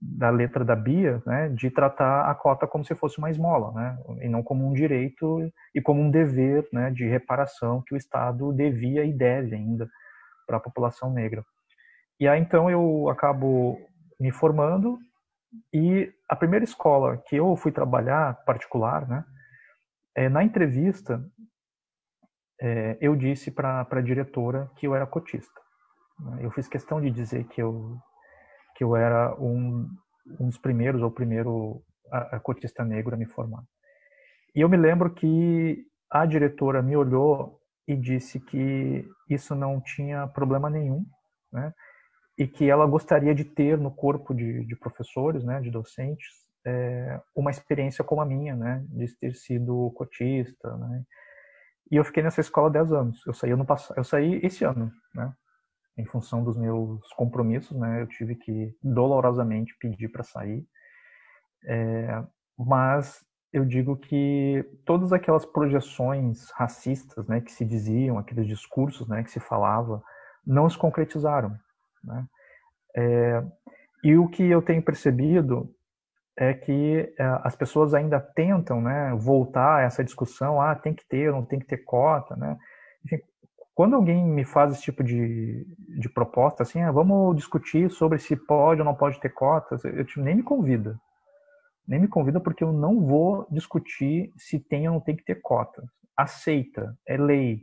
da letra da Bia, né, de tratar a cota como se fosse uma esmola, né, e não como um direito e como um dever, né, de reparação que o Estado devia e deve ainda para a população negra. E aí então eu acabo me formando e a primeira escola que eu fui trabalhar particular, né, é, na entrevista é, eu disse para a diretora que eu era cotista. Eu fiz questão de dizer que eu que eu era um, um dos primeiros, ou primeiro a, a cotista negro a me formar. E eu me lembro que a diretora me olhou e disse que isso não tinha problema nenhum, né? E que ela gostaria de ter no corpo de, de professores, né, de docentes, é, uma experiência como a minha, né, de ter sido cotista, né? E eu fiquei nessa escola 10 anos. Eu saí ano passado, eu saí esse ano, né? Em função dos meus compromissos, né? Eu tive que dolorosamente pedir para sair. É, mas eu digo que todas aquelas projeções racistas, né, que se diziam, aqueles discursos, né, que se falava, não se concretizaram, né? É, e o que eu tenho percebido é que é, as pessoas ainda tentam, né, voltar a essa discussão, ah, tem que ter, não tem que ter cota, né? Enfim, quando alguém me faz esse tipo de, de proposta, assim, ah, vamos discutir sobre se pode ou não pode ter cotas, eu, eu nem me convida. Nem me convida porque eu não vou discutir se tem ou não tem que ter cotas. Aceita, é lei.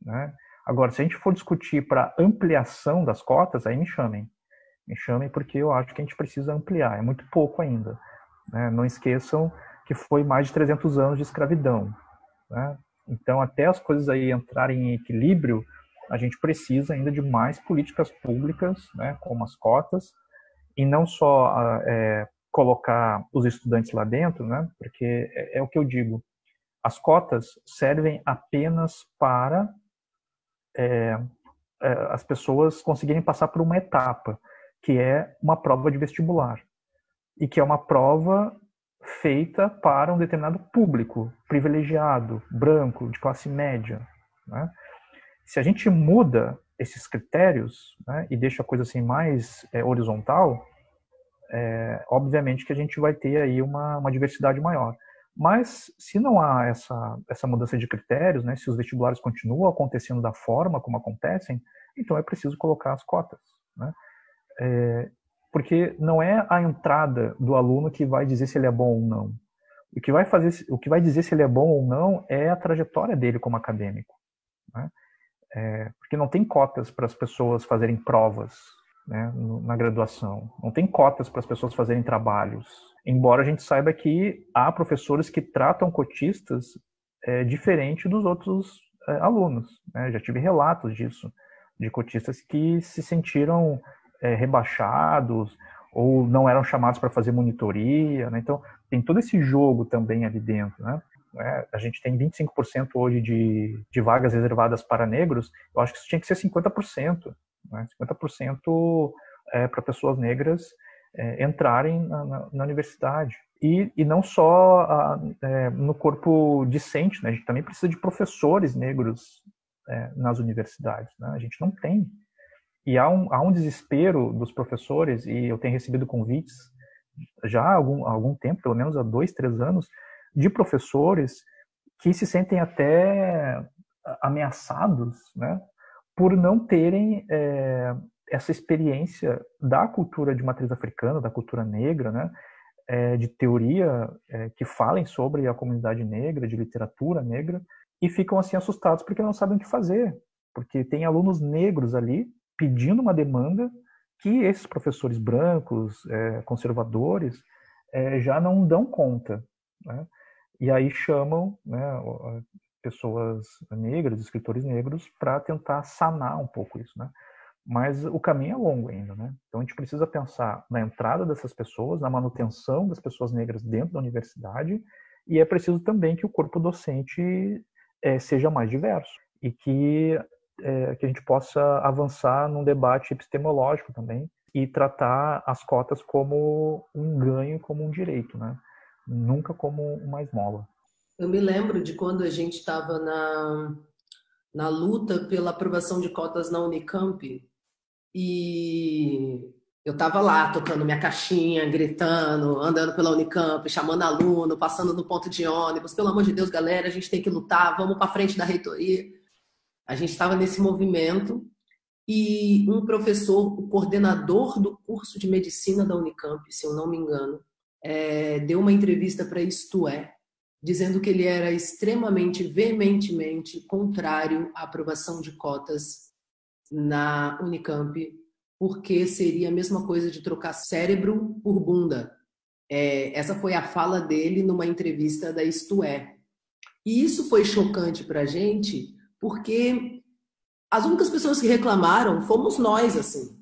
Né? Agora, se a gente for discutir para ampliação das cotas, aí me chamem. Me chamem porque eu acho que a gente precisa ampliar. É muito pouco ainda. Né? Não esqueçam que foi mais de 300 anos de escravidão. Né? Então, até as coisas aí entrarem em equilíbrio, a gente precisa ainda de mais políticas públicas, né, como as cotas, e não só é, colocar os estudantes lá dentro, né, porque é, é, o que eu digo, as cotas servem apenas para é, é as pessoas conseguirem passar por uma etapa, que é uma prova de vestibular, e que é uma prova feita para um determinado público privilegiado, branco, de classe média. Né? Se a gente muda esses critérios né, e deixa a coisa assim mais é, horizontal, é, obviamente que a gente vai ter aí uma, uma diversidade maior. Mas se não há essa, essa mudança de critérios, né, se os vestibulares continuam acontecendo da forma como acontecem, então é preciso colocar as cotas. Né? É, porque não é a entrada do aluno que vai dizer se ele é bom ou não. O que vai fazer, o que vai dizer se ele é bom ou não é a trajetória dele como acadêmico, né? é, porque não tem cotas para as pessoas fazerem provas né, na graduação, não tem cotas para as pessoas fazerem trabalhos. Embora a gente saiba que há professores que tratam cotistas é, diferente dos outros é, alunos. Né? Já tive relatos disso de cotistas que se sentiram é, rebaixados ou não eram chamados para fazer monitoria. Né? Então, tem todo esse jogo também ali dentro. Né? É, a gente tem 25% hoje de, de vagas reservadas para negros, eu acho que isso tinha que ser 50%. Né? 50% é, para pessoas negras é, entrarem na, na, na, universidade. E, e não só a, é, no corpo discente, né? a gente também precisa de professores negros é, nas universidades. Né? A gente não tem. E há um, há um desespero dos professores, e eu tenho recebido convites já há algum, há algum tempo, pelo menos há dois, três anos, de professores que se sentem até ameaçados né, por não terem é, essa experiência da cultura de matriz africana, da cultura negra, né, é, de teoria é, que falem sobre a comunidade negra, de literatura negra, e ficam assim assustados porque não sabem o que fazer, porque tem alunos negros ali pedindo uma demanda que esses professores brancos, é, conservadores, é, já não dão conta. Né? E aí chamam né, pessoas negras, escritores negros, para tentar sanar um pouco isso. Né? Mas o caminho é longo ainda. Né? Então a gente precisa pensar na entrada dessas pessoas, na manutenção das pessoas negras dentro da universidade, e é preciso também que o corpo docente é, seja mais diverso e que, é, que a gente possa avançar num debate epistemológico também e tratar as cotas como um ganho, como um direito, né? nunca como uma esmola. Eu me lembro de quando a gente estava na, na luta pela aprovação de cotas na Unicamp e eu estava lá tocando minha caixinha, gritando, andando pela Unicamp, chamando aluno, passando no ponto de ônibus. Pelo amor de Deus, galera, a gente tem que lutar, vamos para frente da reitoria. A gente estava nesse movimento e um professor, o coordenador do curso de medicina da Unicamp, se eu não me engano, é, deu uma entrevista para Isto É, dizendo que ele era extremamente, veementemente contrário à aprovação de cotas na Unicamp, porque seria a mesma coisa de trocar cérebro por bunda. É, essa foi a fala dele numa entrevista da Isto É. E isso foi chocante para a gente, porque as únicas pessoas que reclamaram fomos nós, assim.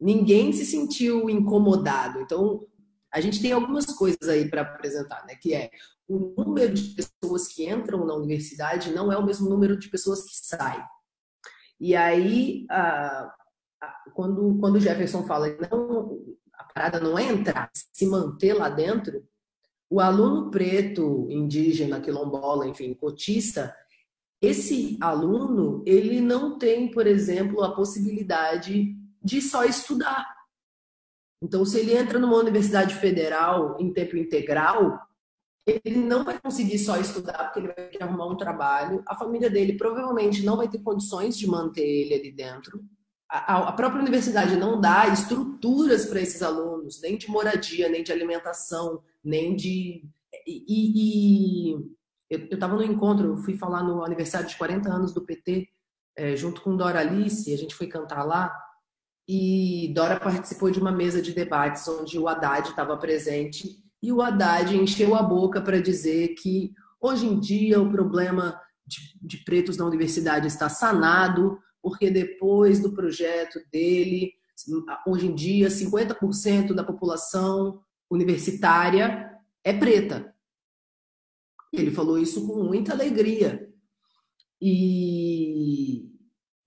Ninguém se sentiu incomodado. Então, a gente tem algumas coisas aí para apresentar, né? Que é o número de pessoas que entram na universidade não é o mesmo número de pessoas que saem. E aí, quando, quando o Jefferson fala não, a parada não é entrar, se manter lá dentro, o aluno preto, indígena, quilombola, enfim, cotista, esse aluno, ele não tem, por exemplo, a possibilidade de só estudar então, se ele entra numa universidade federal em tempo integral, ele não vai conseguir só estudar porque ele vai ter que arrumar um trabalho. A família dele provavelmente não vai ter condições de manter ele ali dentro. A, própria universidade não dá estruturas para esses alunos, nem de moradia, nem de alimentação, nem de. E, e eu estava no encontro, eu fui falar no aniversário de 40 anos do PT, é, junto com Dora Alice, a gente foi cantar lá. E Dora participou de uma mesa de debates onde o Haddad estava presente e o Haddad encheu a boca para dizer que hoje em dia o problema de, de pretos na universidade está sanado, porque depois do projeto dele, hoje em dia 50% da população universitária é preta. Ele falou isso com muita alegria. E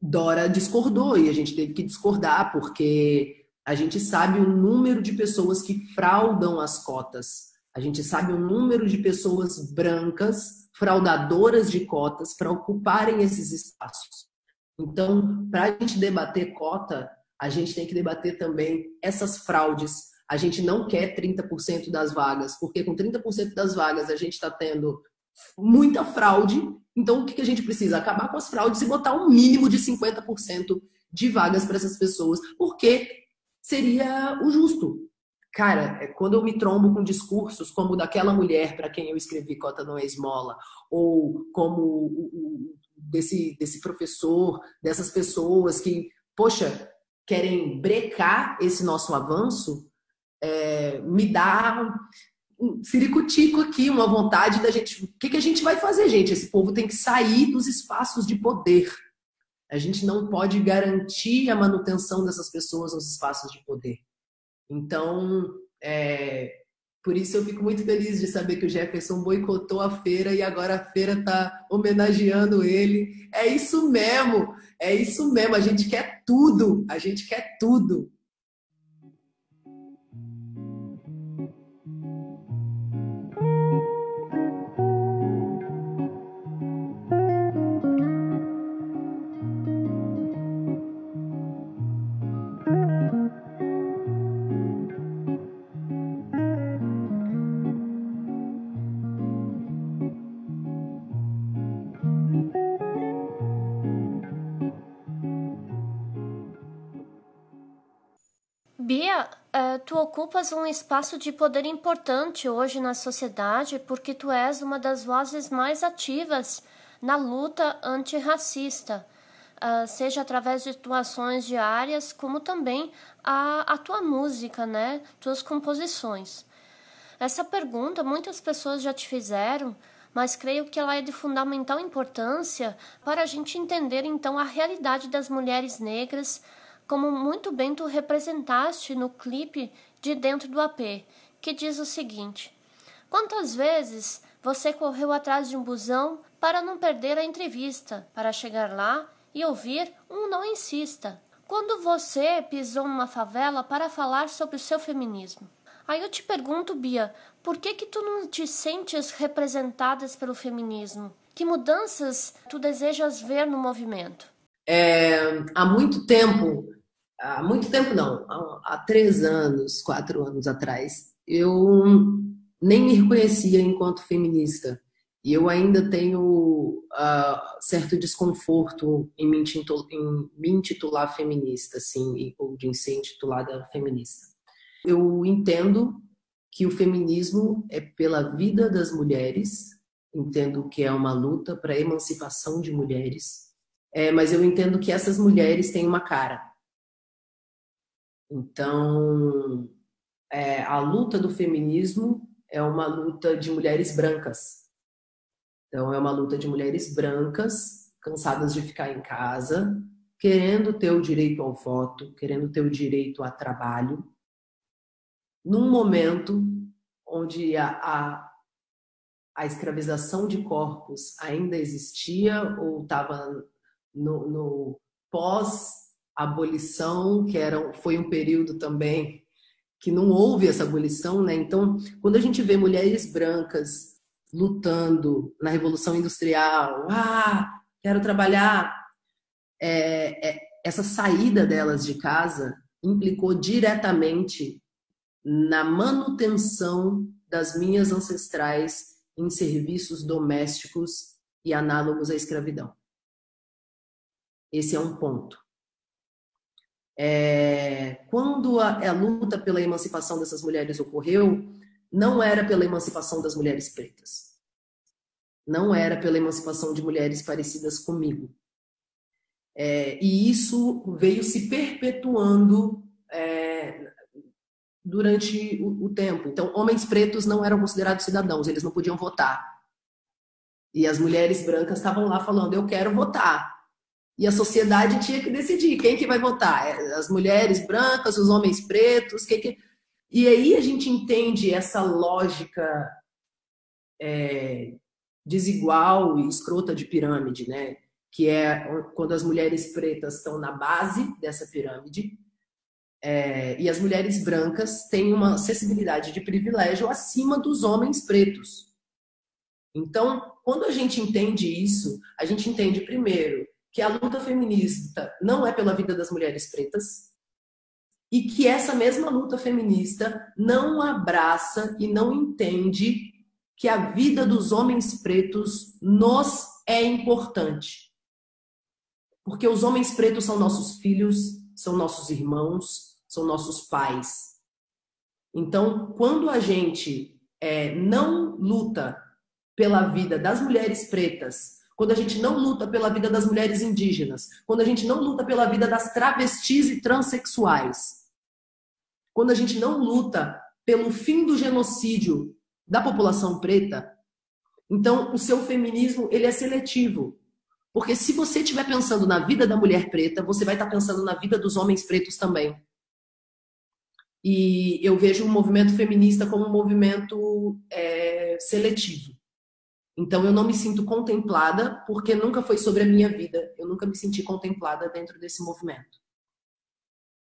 Dora discordou e a gente teve que discordar porque a gente sabe o número de pessoas que fraudam as cotas. A gente sabe o número de pessoas brancas fraudadoras de cotas para ocuparem esses espaços. Então, para a gente debater cota, a gente tem que debater também essas fraudes. A gente não quer 30% das vagas, porque com 30% das vagas a gente está tendo muita fraude. Então, o que a gente precisa? Acabar com as fraudes e botar um mínimo de 50% de vagas para essas pessoas, porque seria o justo. Cara, é, quando eu me trombo com discursos como daquela mulher para quem eu escrevi Cota Não é Esmola, ou como desse, desse professor, dessas pessoas que, poxa, querem brecar esse nosso avanço, é, me dá um ciricutico aqui, uma vontade da gente. O que, que a gente vai fazer, gente? Esse povo tem que sair dos espaços de poder. A gente não pode garantir a manutenção dessas pessoas nos espaços de poder. Então, é, por isso eu fico muito feliz de saber que o Jefferson boicotou a feira e agora a feira está homenageando ele. É isso mesmo, é isso mesmo. A gente quer tudo, a gente quer tudo. Ocupas um espaço de poder importante hoje na sociedade porque tu és uma das vozes mais ativas na luta antirracista. uh, seja através de atuações diárias, como também a, a tua música, né? Tuas composições. Essa pergunta muitas pessoas já te fizeram, mas creio que ela é de fundamental importância para a gente entender então a realidade das mulheres negras, como muito bem tu representaste no clipe de Dentro do AP, que diz o seguinte: Quantas vezes você correu atrás de um busão para não perder a entrevista, para chegar lá e ouvir um não insista? Quando você pisou numa favela para falar sobre o seu feminismo? Aí eu te pergunto, Bia, por que que tu não te sentes representadas pelo feminismo? Que mudanças tu desejas ver no movimento? É, há muito tempo, há muito tempo não, há, há três anos, quatro anos atrás, eu nem me reconhecia enquanto feminista. E eu ainda tenho uh, certo desconforto em me, intitular, em me intitular feminista, assim, ou de ser intitulada feminista. Eu entendo que o feminismo é pela vida das mulheres, entendo que é uma luta para a emancipação de mulheres, é, mas eu entendo que essas mulheres têm uma cara. Então, é, a luta do feminismo é uma luta de mulheres brancas. Então, é uma luta de mulheres brancas, cansadas de ficar em casa, querendo ter o direito ao voto, querendo ter o direito a trabalho, num momento onde a, a, a escravização de corpos ainda existia ou estava no, no pós-abolição, que era, foi um período também que não houve essa abolição, né? Então, quando a gente vê mulheres brancas lutando na Revolução Industrial, ah, quero trabalhar, é, é, essa saída delas de casa implicou diretamente na manutenção das minhas ancestrais em serviços domésticos e análogos à escravidão. Esse é um ponto. É, quando a, a luta pela emancipação dessas mulheres ocorreu, não era pela emancipação das mulheres pretas. Não era pela emancipação de mulheres parecidas comigo. É, e isso veio se perpetuando é, durante o, o, tempo. Então, homens pretos não eram considerados cidadãos, eles não podiam votar. E as mulheres brancas estavam lá falando: eu quero votar. E a sociedade tinha que decidir quem que vai votar. É, as mulheres brancas, os homens pretos, quem que... E aí a gente entende essa lógica é, desigual e escrota de pirâmide, né? Que é quando as mulheres pretas estão na base dessa pirâmide é, e as mulheres brancas têm uma acessibilidade de privilégio acima dos homens pretos. Então, quando a gente entende isso, a gente entende primeiro que a luta feminista não é pela vida das mulheres pretas e que essa mesma luta feminista não abraça e não entende que a vida dos homens pretos nos é importante. Porque os homens pretos são nossos filhos, são nossos irmãos, são nossos pais. Então, quando a gente é, não luta pela vida das mulheres pretas, quando a gente não luta pela vida das mulheres indígenas, quando a gente não luta pela vida das travestis e transexuais, quando a gente não luta pelo fim do genocídio da população preta, então o seu feminismo ele é seletivo. Porque se você estiver pensando na vida da mulher preta, você vai estar pensando na vida dos homens pretos também. E eu vejo o movimento feminista como um movimento é, seletivo. Então eu não me sinto contemplada porque nunca foi sobre a minha vida. Eu nunca me senti contemplada dentro desse movimento.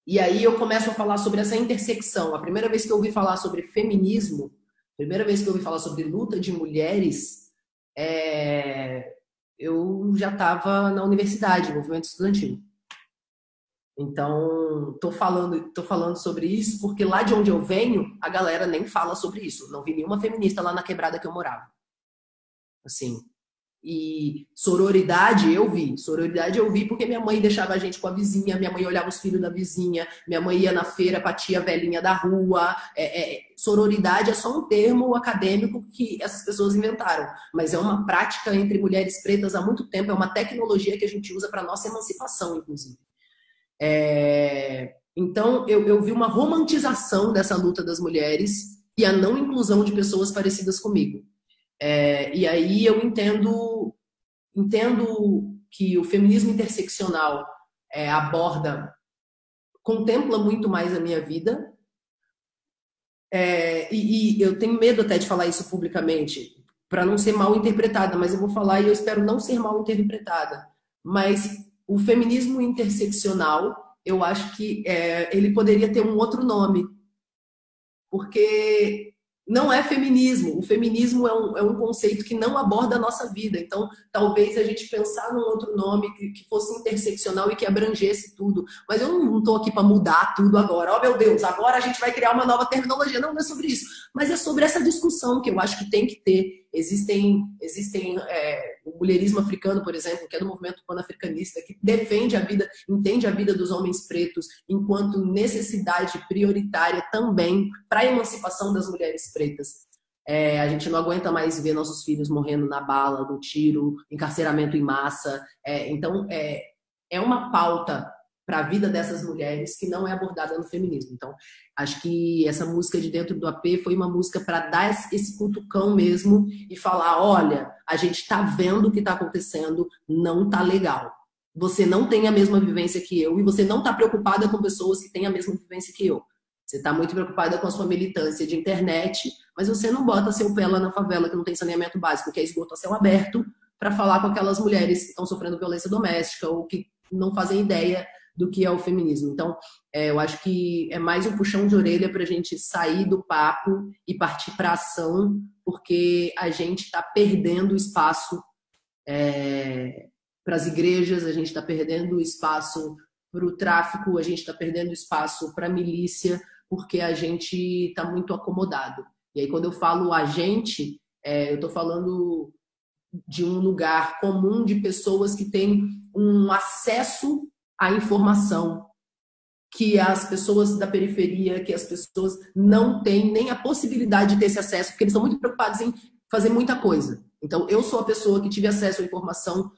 E aí eu começo a falar sobre essa intersecção. A primeira vez que eu ouvi falar sobre feminismo, a primeira vez que eu ouvi falar sobre luta de mulheres, é... eu já estava na universidade, movimento estudantil. Então, tô falando, tô falando sobre isso porque lá de onde eu venho, a galera nem fala sobre isso. Não vi nenhuma feminista lá na quebrada que eu morava. Assim, E sororidade eu vi. Sororidade eu vi porque minha mãe deixava a gente com a vizinha, minha mãe olhava os filhos da vizinha, minha mãe ia na feira pra tia velhinha da rua. É, é, sororidade é só um termo acadêmico que essas pessoas inventaram, mas é uma prática entre mulheres pretas há muito tempo, é uma tecnologia que a gente usa para nossa emancipação, inclusive. É, então, eu, eu vi uma romantização dessa luta das mulheres e a não inclusão de pessoas parecidas comigo. É, e aí eu entendo, entendo que o feminismo interseccional é, aborda, contempla muito mais a minha vida. É, e, e, eu tenho medo até de falar isso publicamente, para não ser mal interpretada, mas eu vou falar e eu espero não ser mal interpretada. Mas o feminismo interseccional, eu acho que é, ele poderia ter um outro nome, porque não é feminismo. O feminismo é um, é um conceito que não aborda a nossa vida. Então, talvez a gente pensar num outro nome que, que fosse interseccional e que abrangesse tudo. Mas eu não estou aqui para mudar tudo agora. Oh, meu Deus, agora a gente vai criar uma nova terminologia. Não, não é sobre isso. Mas é sobre essa discussão que eu acho que tem que ter. Existem, existem é, o mulherismo africano, por exemplo, que é do movimento pan-africanista, que defende a vida, entende a vida dos homens pretos enquanto necessidade prioritária também para a emancipação das mulheres pretas. É, a gente não aguenta mais ver nossos filhos morrendo na bala, no tiro, encarceramento em massa. É, então, é, é uma pauta para a vida dessas mulheres que não é abordada no feminismo. Então, acho que essa música de dentro do AP foi uma música para dar esse cutucão mesmo e falar: olha, a gente está vendo o que está acontecendo, não está legal. Você não tem a mesma vivência que eu e você não está preocupada com pessoas que têm a mesma vivência que eu. Você está muito preocupada com a sua militância de internet, mas você não bota seu pé lá na favela que não tem saneamento básico, que é esgoto a céu aberto, para falar com aquelas mulheres que estão sofrendo violência doméstica ou que não fazem ideia do que é o feminismo. Então, é, eu acho que é mais um puxão de orelha para a gente sair do papo e partir para ação, porque a gente está perdendo espaço é, para as igrejas, a gente está perdendo espaço para o tráfico, a gente está perdendo espaço para a milícia, porque a gente está muito acomodado. E aí, quando eu falo a gente, é, eu estou falando de um lugar comum de pessoas que têm um acesso a informação que as pessoas da periferia, que as pessoas não têm nem a possibilidade de ter esse acesso, porque eles estão muito preocupados em fazer muita coisa. Então, eu sou a pessoa que tive acesso à informação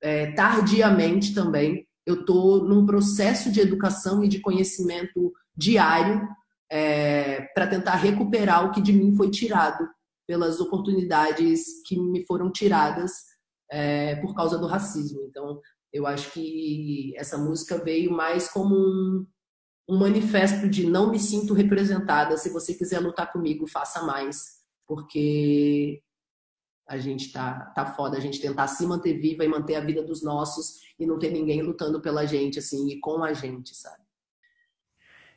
é, tardiamente também. Eu estou num processo de educação e de conhecimento diário é, para tentar recuperar o que de mim foi tirado pelas oportunidades que me foram tiradas é, por causa do racismo. Então, eu acho que essa música veio mais como um, um manifesto de não me sinto representada. Se você quiser lutar comigo, faça mais, porque a gente tá, tá foda, a gente tentar se manter viva e manter a vida dos nossos e não ter ninguém lutando pela gente, assim, e com a gente, sabe?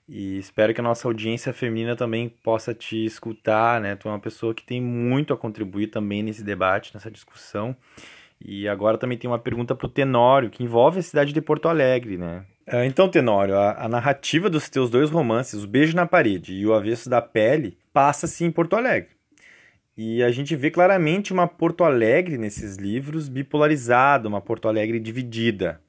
E espero que a nossa audiência feminina também possa te escutar, né? Tu é uma pessoa que tem muito a contribuir também nesse debate, nessa discussão. E agora também tem uma pergunta para o Tenório, que envolve a cidade de Porto Alegre, né? É, então, Tenório, a, a, narrativa dos teus dois romances, O Beijo na Parede e O Avesso da Pele, passa-se em Porto Alegre. E a gente vê claramente uma Porto Alegre nesses livros bipolarizada, uma Porto Alegre dividida.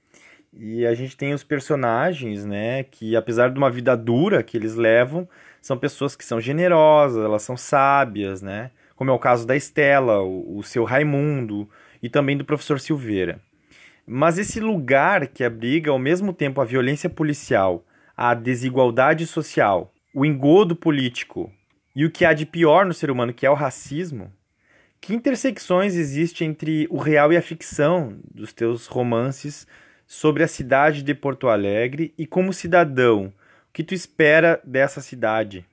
E a gente tem os personagens, né, que apesar de uma vida dura que eles levam, são pessoas que são generosas, elas são sábias, né? Como é o caso da Estela, o, o seu Raimundo, e também do professor Silveira. Mas esse lugar que abriga ao mesmo tempo a violência policial, a desigualdade social, o engodo político e o que há de pior no ser humano, que é o racismo, que intersecções existem entre o real e a ficção dos teus romances sobre a cidade de Porto Alegre e como cidadão, o que tu espera dessa cidade?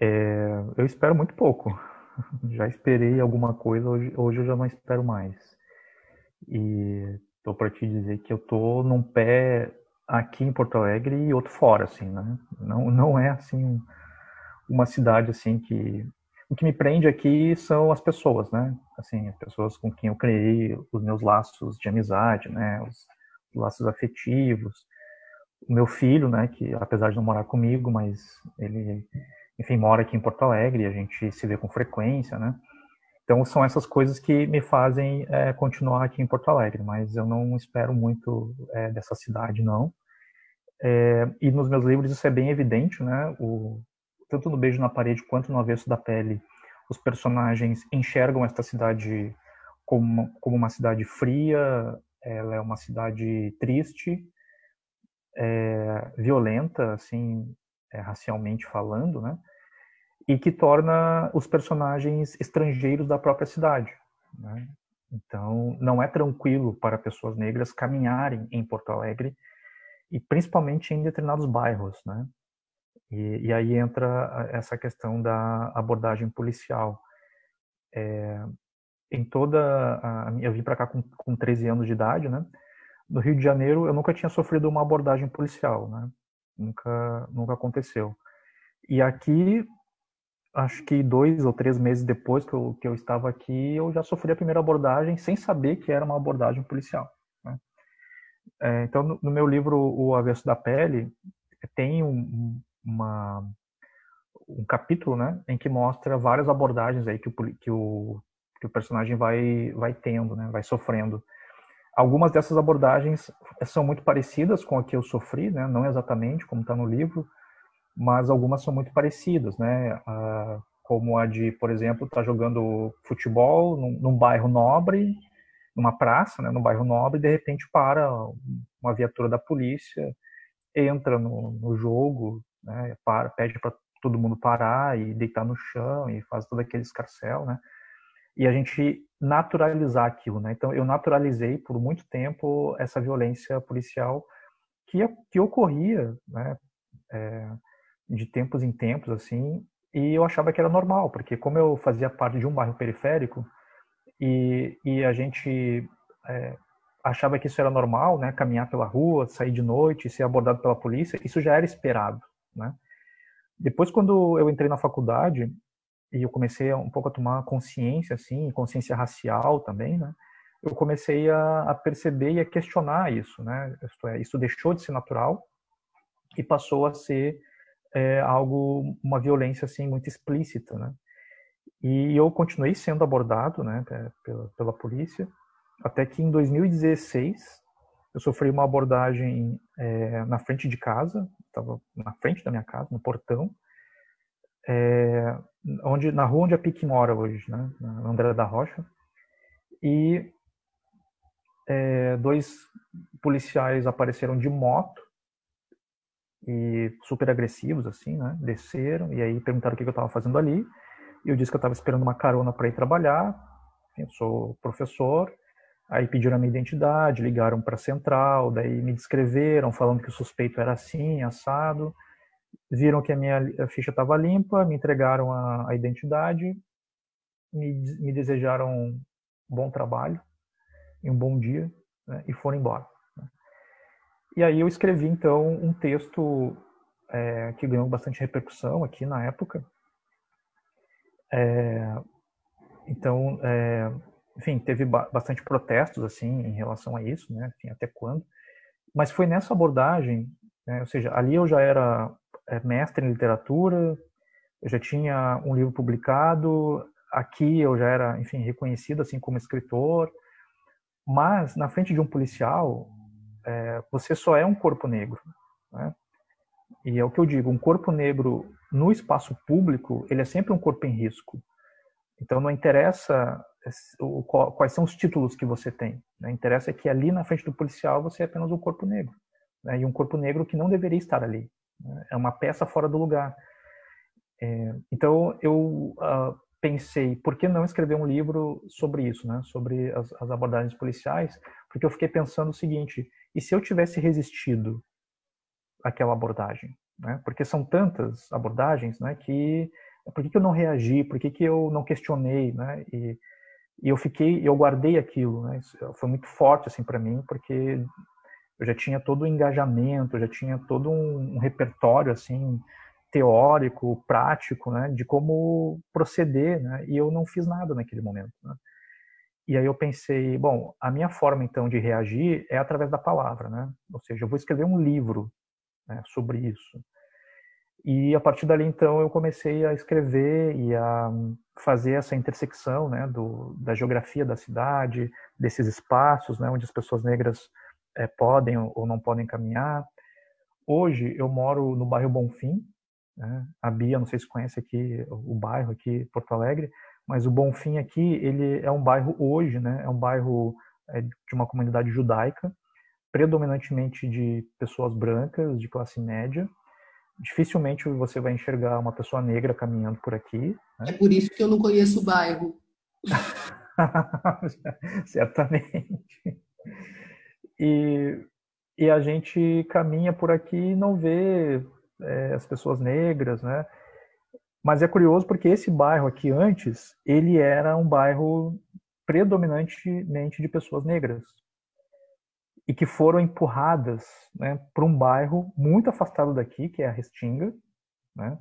É, eu espero muito pouco. já esperei alguma coisa, hoje, hoje eu já não espero mais. E tô para te dizer que eu tô num pé aqui em Porto Alegre e outro fora, assim, né? Não, não é assim uma cidade assim que o que me prende aqui são as pessoas, né? Assim, as pessoas com quem eu criei os meus laços de amizade, né? Os, os laços afetivos. O meu filho, né? Que apesar de não morar comigo, mas ele enfim, mora aqui em Porto Alegre, a gente se vê com frequência, né? Então são essas coisas que me fazem é, continuar aqui em Porto Alegre, mas eu não espero muito é, dessa cidade não. É, e nos meus livros isso é bem evidente, né? O, tanto no Beijo na Parede quanto no Avesso da Pele, os personagens enxergam esta cidade como, como uma cidade fria, ela é uma cidade triste, é, violenta, assim, é, racialmente falando, né? E que torna os personagens estrangeiros da própria cidade. Né? Então, não é tranquilo para pessoas negras caminharem em Porto Alegre e principalmente em determinados bairros, né? E, e aí entra essa questão da abordagem policial. É, em toda a, eu vim para cá com, com 13 anos de idade, né? No Rio de Janeiro eu nunca tinha sofrido uma abordagem policial, né? Nunca, nunca aconteceu. E aqui, acho que dois ou três meses depois que eu, que eu estava aqui, eu já sofri a primeira abordagem sem saber que era uma abordagem policial. Né? É, então, no, no, meu livro O Avesso da Pele, tem um, uma, um capítulo, né, em que mostra várias abordagens aí que o, que o, que o personagem vai, vai tendo, né, vai sofrendo. Algumas dessas abordagens são muito parecidas com a que eu sofri, né, não exatamente como está no livro, mas algumas são muito parecidas, né, como a de, por exemplo, estar tá jogando futebol num, num, bairro nobre, numa praça, né, num bairro nobre, e de repente para uma viatura da polícia, entra no, no jogo, né, para, pede para todo mundo parar e deitar no chão e faz todo aquele escarcel, né? E a gente naturalizar aquilo, né? Então eu naturalizei por muito tempo essa violência policial que que ocorria, né? É, de tempos em tempos assim, e eu achava que era normal, porque como eu fazia parte de um bairro periférico e, e a gente é, achava que isso era normal, né? Caminhar pela rua, sair de noite, ser abordado pela polícia, isso já era esperado, né? Depois, quando eu entrei na faculdade e eu comecei um pouco a tomar consciência, assim, consciência racial também, né? Eu comecei a, a perceber e a questionar isso, né? É, isso deixou de ser natural e passou a ser é, algo, uma violência assim muito explícita, né? E eu continuei sendo abordado, né, pela, pela polícia, até que em 2016 eu sofri uma abordagem é, na frente de casa, estava na frente da minha casa, no portão, é, onde na rua onde a Pique mora hoje, né, na André da Rocha, e é, dois policiais apareceram de moto e super agressivos assim, né, desceram e aí perguntaram o que eu estava fazendo ali, eu disse que eu estava esperando uma carona para ir trabalhar, eu sou professor. Aí pediram a minha identidade, ligaram para a central, daí me descreveram, falando que o suspeito era assim, assado. Viram que a minha ficha estava limpa, me entregaram a, a identidade, me, me, desejaram um bom trabalho e um bom dia né, e foram embora. Né. E aí eu escrevi então um texto é, que ganhou bastante repercussão aqui na época. É, então, é, enfim, teve bastante protestos assim em relação a isso, né? Enfim, até quando? Mas foi nessa abordagem, né? ou seja, ali eu já era é, mestre em literatura, eu já tinha um livro publicado, aqui eu já era, enfim, reconhecido assim como escritor, mas na frente de um policial, é, você só é um corpo negro, né? E é o que eu digo, um corpo negro no espaço público, ele é sempre um corpo em risco. Então não interessa quais são os títulos que você tem. Né? Interessa é que ali na frente do policial você é apenas um corpo negro. Né? E um corpo negro que não deveria estar ali. É uma peça fora do lugar. É, então eu uh, pensei, por que não escrever um livro sobre isso, né? sobre as, as, abordagens policiais? Porque eu fiquei pensando o seguinte: e se eu tivesse resistido àquela abordagem? Né? Porque são tantas abordagens né, que por que, que eu não reagi, por que, que eu não questionei, né? E, e eu fiquei, eu guardei aquilo, né? Foi muito forte assim para mim, porque eu já tinha todo o engajamento, já tinha todo um, um repertório assim teórico, prático, né, de como proceder, né? E eu não fiz nada naquele momento, né? E aí eu pensei, bom, a minha forma então de reagir é através da palavra, né? Ou seja, eu vou escrever um livro né, sobre isso. E a partir dali, então, eu comecei a escrever e a fazer essa intersecção né, do, da geografia da cidade, desses espaços né, onde as pessoas negras é, podem ou não podem caminhar. Hoje eu moro no bairro Bonfim, né? a Bia, não sei se conhece aqui o bairro aqui, Porto Alegre, mas o Bonfim aqui, ele é um bairro hoje, né? é um bairro é, de uma comunidade judaica, predominantemente de pessoas brancas, de classe média, dificilmente você vai enxergar uma pessoa negra caminhando por aqui. Né? É por isso que eu não conheço o bairro. Certamente. E, e a gente caminha por aqui e não vê é, as pessoas negras, né? Mas é curioso porque esse bairro aqui antes, ele era um bairro predominantemente de pessoas negras e que foram empurradas né, para um bairro muito afastado daqui, que é a Restinga, né?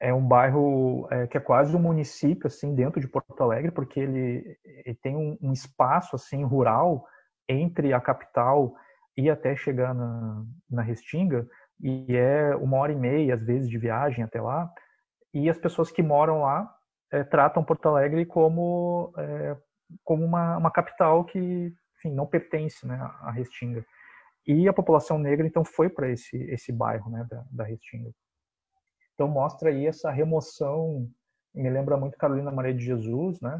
É um bairro é, que é quase um município assim dentro de Porto Alegre, porque ele, ele tem um, um, espaço assim rural entre a capital e até chegar na, na Restinga, e é uma hora e meia às vezes de viagem até lá. E as pessoas que moram lá é, tratam Porto Alegre como é, como uma, uma capital que enfim, não pertence né, à Restinga. E a população negra, então, foi para esse, esse bairro né, da, da Restinga. Então, mostra aí essa remoção, me lembra muito Carolina Maria de Jesus, né?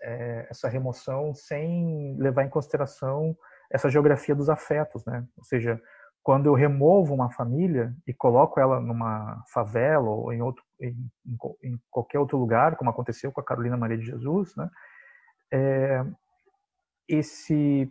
É, essa remoção sem levar em consideração essa geografia dos afetos, né? Ou seja, quando eu removo uma família e coloco ela numa favela ou em, outro, em, em qualquer outro lugar, como aconteceu com a Carolina Maria de Jesus, né? É, esse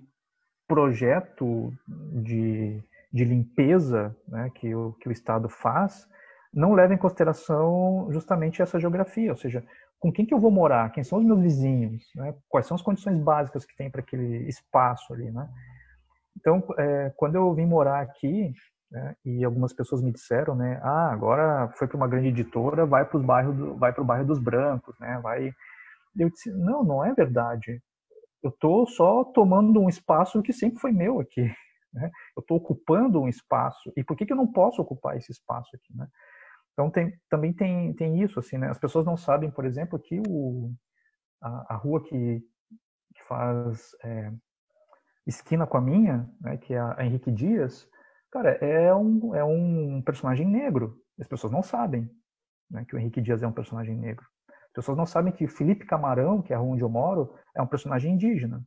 projeto de, de limpeza né, que, o, que o Estado faz não leva em consideração justamente essa geografia, ou seja, com quem que eu vou morar, quem são os meus vizinhos, né, quais são as condições básicas que tem para aquele espaço ali, né? Então, é, quando eu vim morar aqui, né, e algumas pessoas me disseram, né, ah, agora foi para uma grande editora, vai para o bairro, vai o bairro dos brancos, né, vai. Eu disse, não, não é verdade. Eu estou só tomando um espaço que sempre foi meu aqui. Né? Eu estou ocupando um espaço. E por que, que eu não posso ocupar esse espaço aqui? Né? Então tem, também tem, tem isso, assim, né? As pessoas não sabem, por exemplo, que o, a, a rua que, que faz é, esquina com a minha, né, que é a Henrique Dias, cara, é um, é um personagem negro. As pessoas não sabem né, que o Henrique Dias é um personagem negro pessoas não sabem que Felipe Camarão, que é onde eu moro, é um personagem indígena.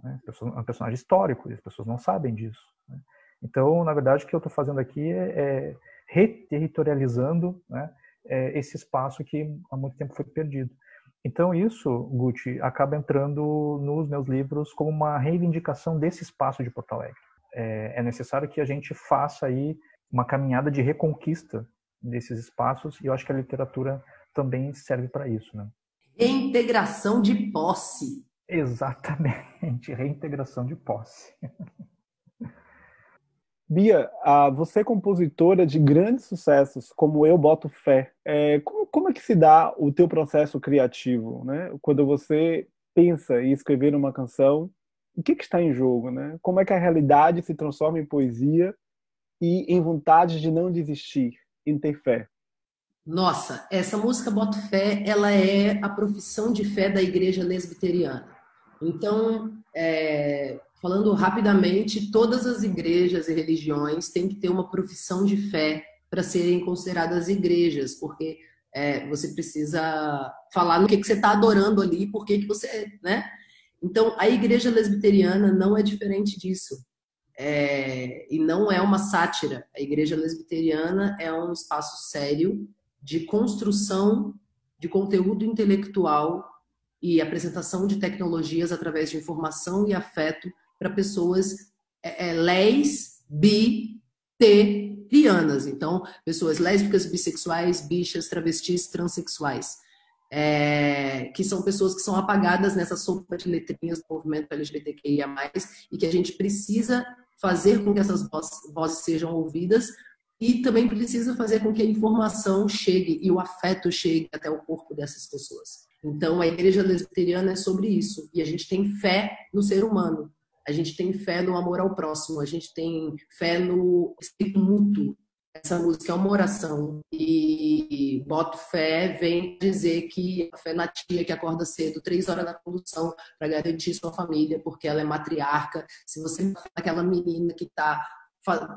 Né? É um personagem histórico, e as pessoas não sabem disso. Né? Então, na verdade, o que eu estou fazendo aqui é, é reterritorializando né, é esse espaço que há muito tempo foi perdido. Então, isso, Gucci, acaba entrando nos meus livros como uma reivindicação desse espaço de Porto Alegre. É, é necessário que a gente faça aí uma caminhada de reconquista desses espaços, e eu acho que a literatura também serve para isso, né? Reintegração de posse. Exatamente, reintegração de posse. Bia, você é compositora de grandes sucessos, como Eu Boto Fé. É, como, é que se dá o teu processo criativo, né? Quando você pensa em escrever uma canção, o que, que está em jogo, né? Como é que a realidade se transforma em poesia e em vontade de não desistir, em ter fé? Nossa, essa música Boto Fé, ela é a profissão de fé da igreja lesbiteriana. Então, é, falando rapidamente, todas as igrejas e religiões têm que ter uma profissão de fé para serem consideradas igrejas, porque é, você precisa falar no que, que você está adorando ali, por que, você, né? Então, a igreja lesbiteriana não é diferente disso. É, e não é uma sátira. A igreja lesbiteriana é um espaço sério de construção de conteúdo intelectual e apresentação de tecnologias através de informação e afeto para pessoas é, é, rianas. Então, pessoas lésbicas, bissexuais, bichas, travestis, transexuais. É, que são pessoas que são apagadas nessa sopa de letrinhas do movimento LGBTQIA+, e que a gente precisa fazer com que essas vozes sejam ouvidas e também precisa fazer com que a informação chegue e o afeto chegue até o corpo dessas pessoas. Então, a igreja lesbiteriana é sobre isso. E a gente tem fé no ser humano. A gente tem fé no amor ao próximo. A gente tem fé no respeito mútuo. essa música é uma oração e boto fé vem dizer que a fé na tia que acorda cedo, três horas da condução para garantir sua família, porque ela é matriarca. Se você aquela menina que está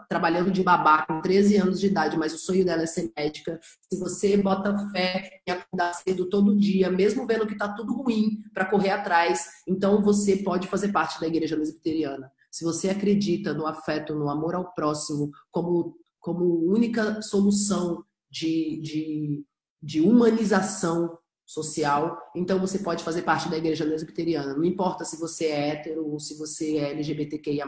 trabalhando de babá com 13 anos de idade, mas o sonho dela é ser médica. Se você bota fé em acordar cedo todo dia, mesmo vendo que está tudo ruim para correr atrás, então você pode fazer parte da igreja presbiteriana. Se você acredita no afeto, no amor ao próximo, como como única solução de, de, de humanização social, então você pode fazer parte da igreja presbiteriana. Não importa se você é hétero ou se você é LGBTQIA+.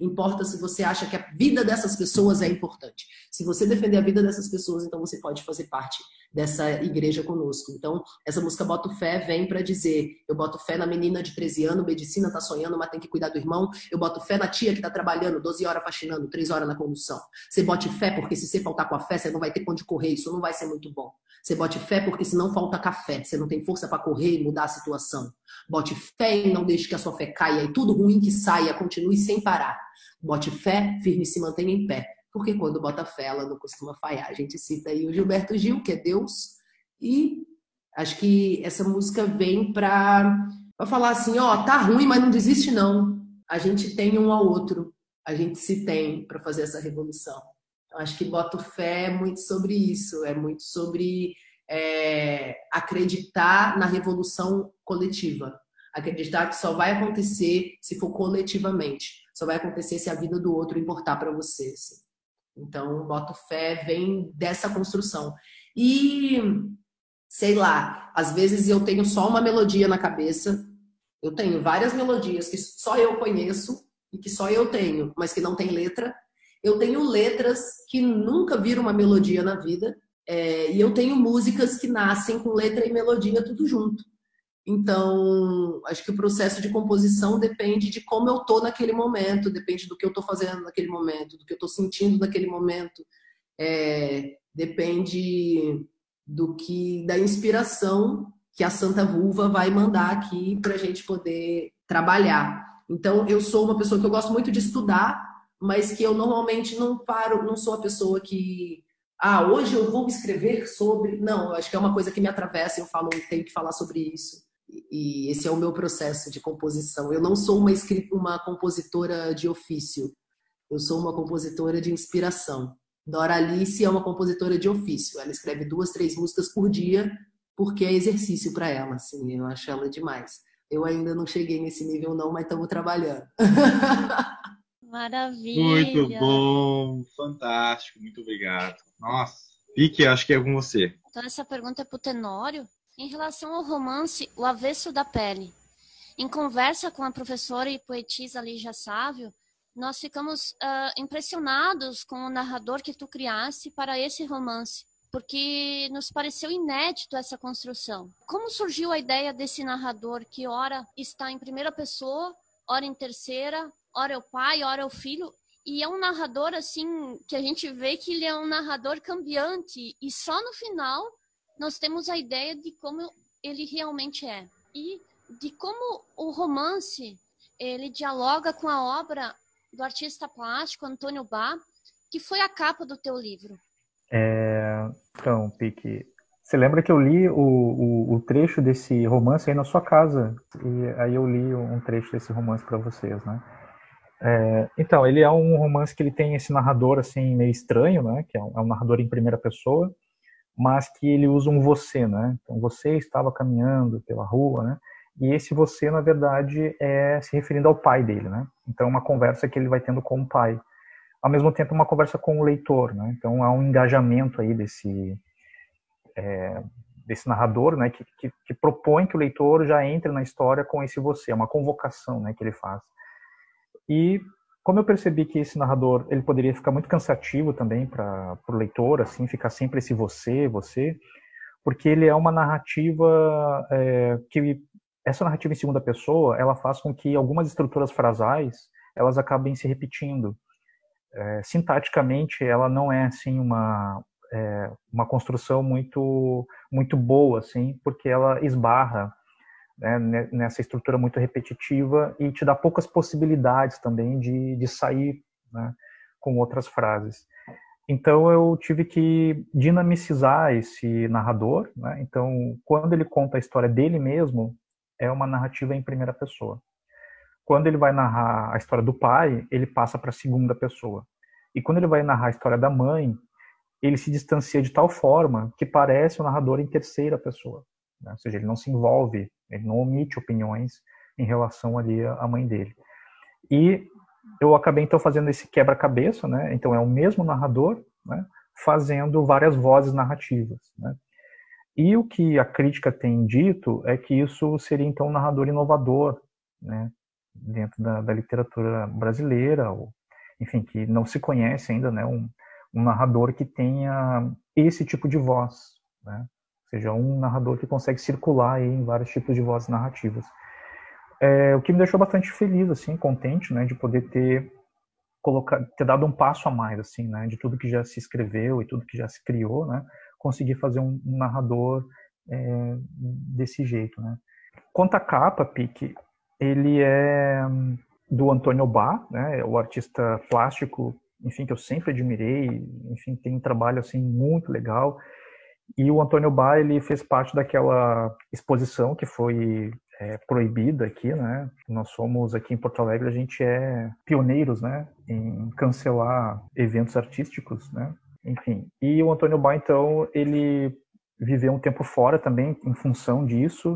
Importa se você acha que a vida dessas pessoas é importante. Se você defender a vida dessas pessoas, então você pode fazer parte dessa igreja conosco. Então, essa música Boto Fé vem para dizer: eu boto fé na menina de 13 anos, medicina tá sonhando, mas tem que cuidar do irmão. Eu boto fé na tia que tá trabalhando 12 horas faxinando, 3 horas na condução. Você bote fé porque se você faltar com a fé, você não vai ter onde correr, isso não vai ser muito bom. Você bote fé porque se não falta café, você não tem força para correr e mudar a situação. Bote fé e não deixe que a sua fé caia e tudo ruim que saia continue sem parar. Bote fé, firme e se mantenha em pé porque quando bota fé, ela não costuma falhar. A gente cita aí o Gilberto Gil, que é Deus, e acho que essa música vem para falar assim: ó, tá ruim, mas não desiste, não. A gente tem um ao outro, a gente se tem para fazer essa revolução. Então, acho que Boto Fé é muito sobre isso, é muito sobre é, acreditar na revolução coletiva. Acreditar que só vai acontecer se for coletivamente. Só vai acontecer se a vida do outro importar para você. Assim. Então, boto fé vem dessa construção. E, sei lá, às vezes eu tenho só uma melodia na cabeça, eu tenho várias melodias que só eu conheço e que só eu tenho, mas que não tem letra. Eu tenho letras que nunca viram uma melodia na vida, é, e eu tenho músicas que nascem com letra e melodia tudo junto. Então, acho que o processo de composição depende de como eu tô naquele momento, depende do que eu tô fazendo naquele momento, do que eu tô sentindo naquele momento, é, depende do que da inspiração que a Santa Vulva vai mandar aqui para a gente poder trabalhar. Então, eu sou uma pessoa que eu gosto muito de estudar, mas que eu normalmente não paro, não sou a pessoa que ah, hoje eu vou escrever sobre. Não, eu acho que é uma coisa que me atravessa eu falo, tenho que falar sobre isso. E esse é o meu processo de composição. Eu não sou uma, uma compositora de ofício, eu sou uma compositora de inspiração. Dora Alice é uma compositora de ofício. Ela escreve duas, três músicas por dia, porque é exercício para ela. Assim, eu acho ela demais. Eu ainda não cheguei nesse nível, não, mas estamos trabalhando. Maravilha! Muito bom, fantástico, muito obrigado. Nossa, Pique, acho que é com você. Então, essa pergunta é para o Tenório. Em relação ao romance O Avesso da Pele, em conversa com a professora e poetisa Lígia Sávio, nós ficamos uh, impressionados com o narrador que tu criaste para esse romance, porque nos pareceu inédito essa construção. Como surgiu a ideia desse narrador que ora está em primeira pessoa, ora em terceira, ora é o pai, ora é o filho, e é um narrador assim que a gente vê que ele é um narrador cambiante e só no final nós temos a ideia de como ele realmente é e de como o romance ele dialoga com a obra do artista plástico Antônio Bá, que foi a capa do teu livro. É, então, Pique, você lembra que eu li o, o, o, trecho desse romance aí na sua casa? E aí eu li um trecho desse romance para vocês, né? É, então, ele é um romance que ele tem esse narrador assim meio estranho, né? Que é um, é um narrador em primeira pessoa mas que ele usa um você, né? Então, você estava caminhando pela rua, né? E esse você, na verdade, é se referindo ao pai dele, né? Então, uma conversa que ele vai tendo com o pai. Ao mesmo tempo, uma conversa com o leitor, né? Então, há um engajamento aí desse, é, desse narrador, né? Que, que, que, propõe que o leitor já entre na história com esse você, é uma convocação, né? Que ele faz. E como eu percebi que esse narrador ele poderia ficar muito cansativo também para o leitor, assim, ficar sempre esse você, você, porque ele é uma narrativa é, que essa narrativa em segunda pessoa ela faz com que algumas estruturas frasais elas acabem se repetindo. É, sintaticamente, ela não é assim uma é, uma construção muito muito boa, assim, porque ela esbarra né, nessa estrutura muito repetitiva e te dá poucas possibilidades também de, de sair né, com outras frases. Então eu tive que dinamicizar esse narrador. Né? Então, quando ele conta a história dele mesmo, é uma narrativa em primeira pessoa. Quando ele vai narrar a história do pai, ele passa para a segunda pessoa. E quando ele vai narrar a história da mãe, ele se distancia de tal forma que parece o narrador em terceira pessoa. Né? Ou seja, ele não se envolve, ele não omite opiniões em relação ali à mãe dele. E eu acabei então fazendo esse quebra-cabeça, né? Então é o mesmo narrador, né? Fazendo várias vozes narrativas, né? E o que a crítica tem dito é que isso seria então um narrador inovador, né? Dentro da, da literatura brasileira, ou, enfim, que não se conhece ainda, né? Um, um narrador que tenha esse tipo de voz, né? Seja, um narrador que consegue circular em vários tipos de vozes narrativas. É, o que me deixou bastante feliz, assim, contente, né, de poder ter colocar, ter dado um passo a mais, assim, né, de tudo que já se escreveu e tudo que já se criou, né, conseguir fazer um, narrador é, desse jeito, né. Quanto à capa, Pique, ele é do Antônio Bá, né, o artista plástico, enfim, que eu sempre admirei, enfim, tem um trabalho, assim, muito legal, e o Antônio Bá, ele fez parte daquela exposição que foi é, proibida aqui, né? Nós somos aqui em Porto Alegre, a gente é pioneiros, né? Em cancelar eventos artísticos, né? Enfim, e o Antônio Bá, então, ele viveu um tempo fora também em função disso.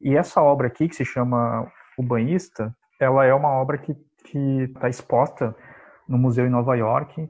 E essa obra aqui, que se chama O Banhista, ela é uma obra que está exposta no museu em Nova York.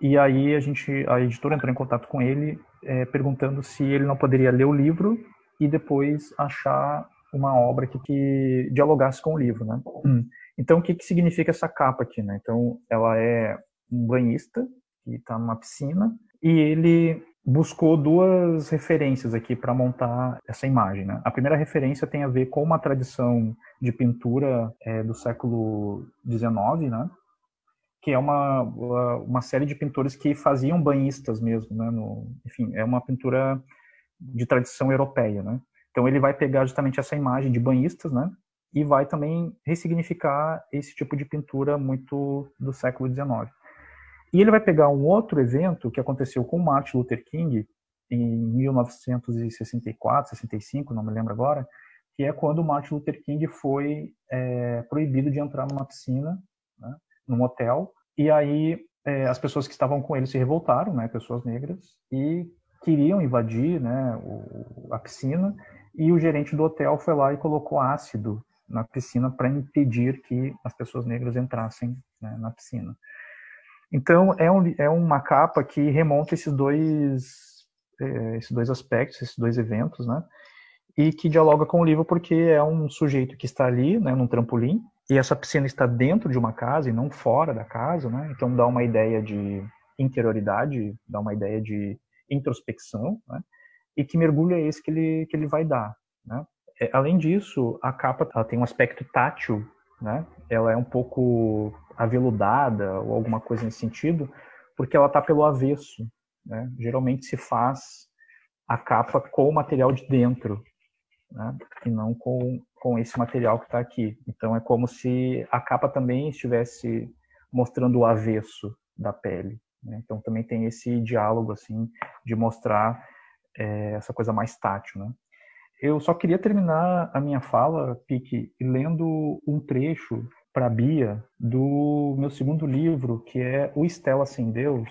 E aí a gente, a editora entrou em contato com ele, é, perguntando se ele não poderia ler o livro e depois achar uma obra que, que dialogasse com o livro, né? Hum. Então, o que, que significa essa capa aqui, né? Então, ela é um banhista que está numa piscina e ele buscou duas referências aqui para montar essa imagem. Né? A primeira referência tem a ver com uma tradição de pintura é, do século XIX, né? Que é uma, uma série de pintores que faziam banhistas mesmo. Né? No, enfim, é uma pintura de tradição europeia. Né? Então ele vai pegar justamente essa imagem de banhistas, né? E vai também ressignificar esse tipo de pintura muito do século XIX. E ele vai pegar um outro evento que aconteceu com Martin Luther King em 1964, 65, não me lembro agora, que é quando Martin Luther King foi é, proibido de entrar numa piscina, num hotel, e aí é, as pessoas que estavam com ele se revoltaram, né, pessoas negras, e queriam invadir né, o, a piscina e o gerente do hotel foi lá e colocou ácido na piscina para impedir que as pessoas negras entrassem né, na piscina. Então é, um, é uma capa que remonta esses dois é, esses dois aspectos, esses dois eventos, né? E que dialoga com o livro porque é um sujeito que está ali, né, num trampolim, e essa piscina está dentro de uma casa e não fora da casa, né? Então dá uma ideia de interioridade, dá uma ideia de introspecção, né? e que mergulho é esse que ele, que ele vai dar. Né? É, além disso, a capa ela tem um aspecto tátil, né? ela é um pouco aveludada ou alguma coisa nesse sentido, porque ela está pelo avesso. Né? Geralmente se faz a capa com o material de dentro, né? e não com, com esse material que está aqui. Então é como se a capa também estivesse mostrando o avesso da pele. Né? Então também tem esse diálogo assim de mostrar é, essa coisa mais tátil, né? Eu só queria terminar a minha fala, Pique, lendo um trecho para Bia do meu segundo livro, que é O Estela Sem Deus,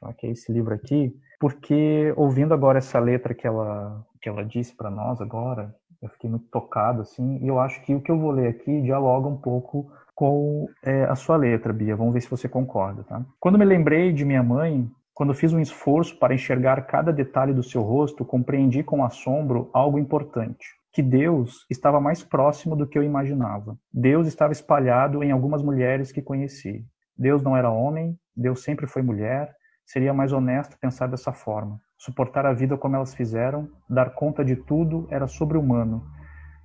tá? que é esse livro aqui, porque ouvindo agora essa letra que ela, que ela disse para nós agora, eu fiquei muito tocado, assim, e eu acho que o que eu vou ler aqui dialoga um pouco com é, a sua letra, Bia. Vamos ver se você concorda, tá? Quando me lembrei de minha mãe, quando fiz um esforço para enxergar cada detalhe do seu rosto, compreendi com assombro algo importante. Que Deus estava mais próximo do que eu imaginava. Deus estava espalhado em algumas mulheres que conheci. Deus não era homem, Deus sempre foi mulher. Seria mais honesto pensar dessa forma. Suportar a vida como elas fizeram, dar conta de tudo, era sobre-humano.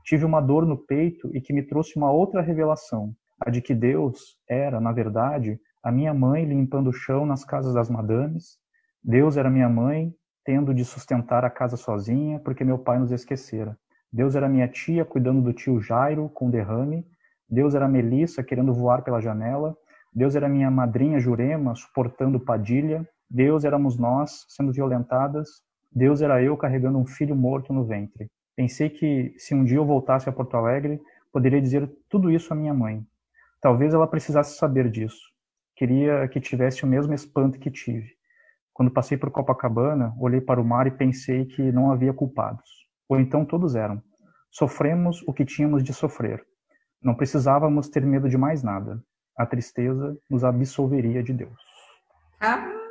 Tive uma dor no peito e que me trouxe uma outra revelação, a de que Deus era, na verdade, a minha mãe limpando o chão nas casas das madames. Deus era minha mãe, tendo de sustentar a casa sozinha, porque meu pai nos esquecera. Deus era minha tia cuidando do tio Jairo com derrame. Deus era Melissa querendo voar pela janela. Deus era minha madrinha Jurema suportando Padilha. Deus éramos nós sendo violentadas, Deus era eu carregando um filho morto no ventre. Pensei que se um dia eu voltasse a Porto Alegre, poderia dizer tudo isso à minha mãe. Talvez ela precisasse saber disso. Queria que tivesse o mesmo espanto que tive. Quando passei por Copacabana, olhei para o mar e pensei que não havia culpados. Ou então todos eram. Sofremos o que tínhamos de sofrer. Não precisávamos ter medo de mais nada. A tristeza nos absolveria de Deus. Ah,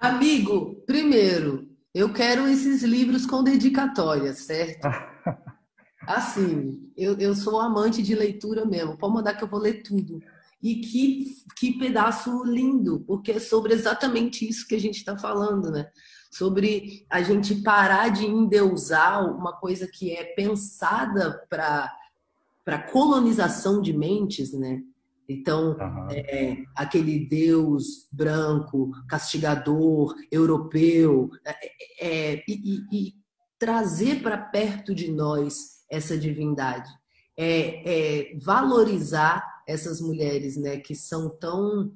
amigo, primeiro, eu quero esses livros com dedicatória, certo? Assim, eu, eu sou amante de leitura mesmo. Pode mandar que eu vou ler tudo. E que, que pedaço lindo, porque é sobre exatamente isso que a gente está falando, né? Sobre a gente parar de endeusar uma coisa que é pensada para colonização de mentes, né? Então, uhum. é, aquele Deus branco, castigador, europeu, é, é, e, e, trazer para perto de nós essa divindade, é, é, valorizar essas mulheres, né, que são tão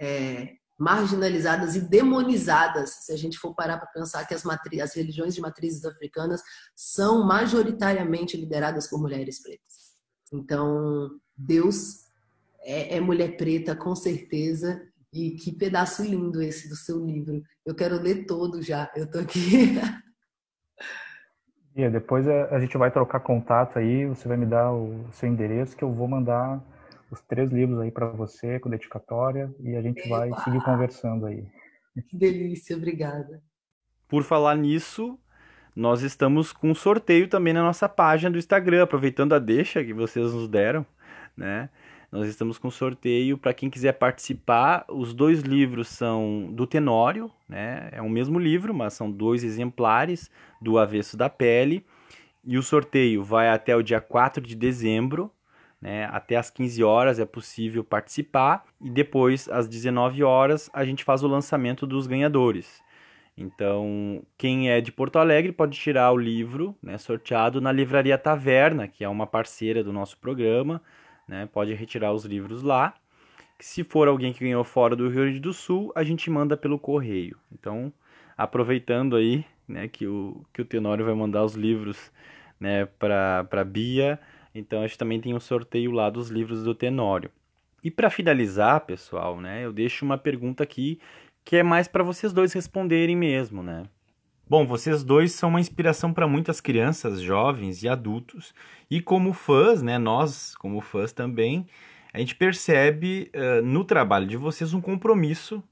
é, marginalizadas e demonizadas. Se a gente for parar para pensar que as, as religiões de matrizes africanas são majoritariamente lideradas por mulheres pretas. Então, Deus é, é mulher preta, com certeza. E que pedaço lindo esse do seu livro. Eu quero ler todo já. Eu tô aqui. E depois a gente vai trocar contato aí, você vai me dar o seu endereço que eu vou mandar os três livros aí para você com dedicatória e a gente vai seguir conversando aí. Que delícia, obrigada. Por falar nisso, nós estamos com um sorteio também na nossa página do Instagram, aproveitando a deixa que vocês nos deram, né? Nós estamos com sorteio para quem quiser participar. Os dois livros são do Tenório, né? É o mesmo livro, mas são dois exemplares do Avesso da Pele. E o sorteio vai até o dia 4 de dezembro, né? Até às 15 horas é possível participar e depois às 19 horas a gente faz o lançamento dos ganhadores. Então, quem é de Porto Alegre pode tirar o livro, né, sorteado na Livraria Taverna, que é uma parceira do nosso programa né? Pode retirar os livros lá. Se for alguém que ganhou fora do Rio Grande do Sul, a gente manda pelo correio. Então, aproveitando aí, né, que o que o Tenório vai mandar os livros, né, para para Bia, então a gente também tem um sorteio lá dos livros do Tenório. E para finalizar, pessoal, né, eu deixo uma pergunta aqui que é mais para vocês dois responderem mesmo, né? Bom, vocês dois são uma inspiração para muitas crianças, jovens e adultos. E como fãs, né, nós como fãs também, a gente percebe uh, no trabalho de vocês um compromisso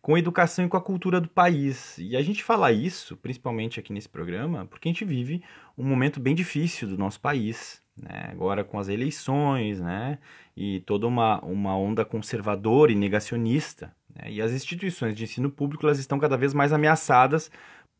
com a educação e com a cultura do país. E a gente fala isso, principalmente aqui nesse programa, porque a gente vive um momento bem difícil do nosso país. Né? Agora com as eleições, né? E toda uma, uma onda conservadora e negacionista. Né? E as instituições de ensino público elas estão cada vez mais ameaçadas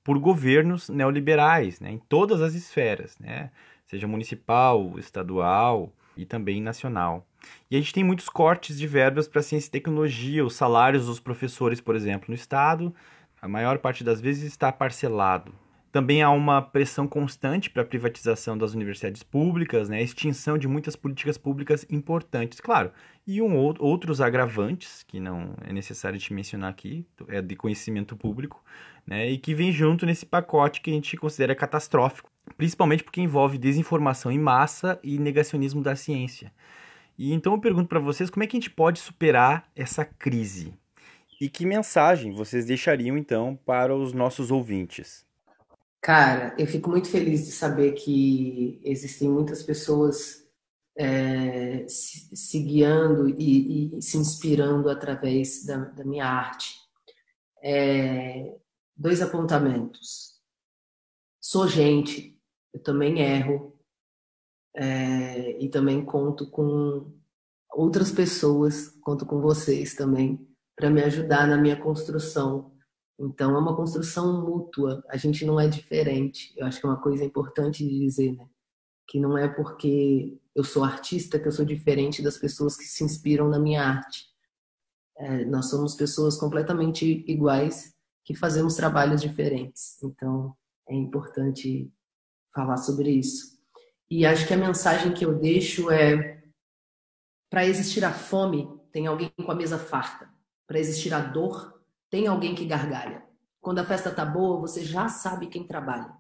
por governos neoliberais, né, em todas as esferas, né, seja municipal, estadual e também nacional. E a gente tem muitos cortes de verbas para ciência e tecnologia, os salários dos professores, por exemplo, no estado, a maior parte das vezes está parcelado. Também há uma pressão constante para a privatização das universidades públicas, né, a extinção de muitas políticas públicas importantes, claro, e um, outros agravantes, que não é necessário te mencionar aqui, é de conhecimento público, né, e que vem junto nesse pacote que a gente considera catastrófico, principalmente porque envolve desinformação em massa e negacionismo da ciência. E então eu pergunto para vocês como é que a gente pode superar essa crise? E que mensagem vocês deixariam então para os nossos ouvintes? Cara, eu fico muito feliz de saber que existem muitas pessoas é, se, se, guiando e, e, se inspirando através da, da minha arte. É, dois apontamentos. Sou gente, eu também erro é, e também conto com outras pessoas, conto com vocês também para me ajudar na minha construção. Então é uma construção mútua. A gente não é diferente. Eu acho que é uma coisa importante de dizer, né? Que não é porque eu sou artista que eu sou diferente das pessoas que se inspiram na minha arte. É, nós somos pessoas completamente iguais que fazemos trabalhos diferentes. Então, é importante falar sobre isso. E acho que a mensagem que eu deixo é: para existir a fome, tem alguém com a mesa farta. Para existir a dor, Tem alguém que gargalha. Quando a festa tá boa, você já sabe quem trabalha.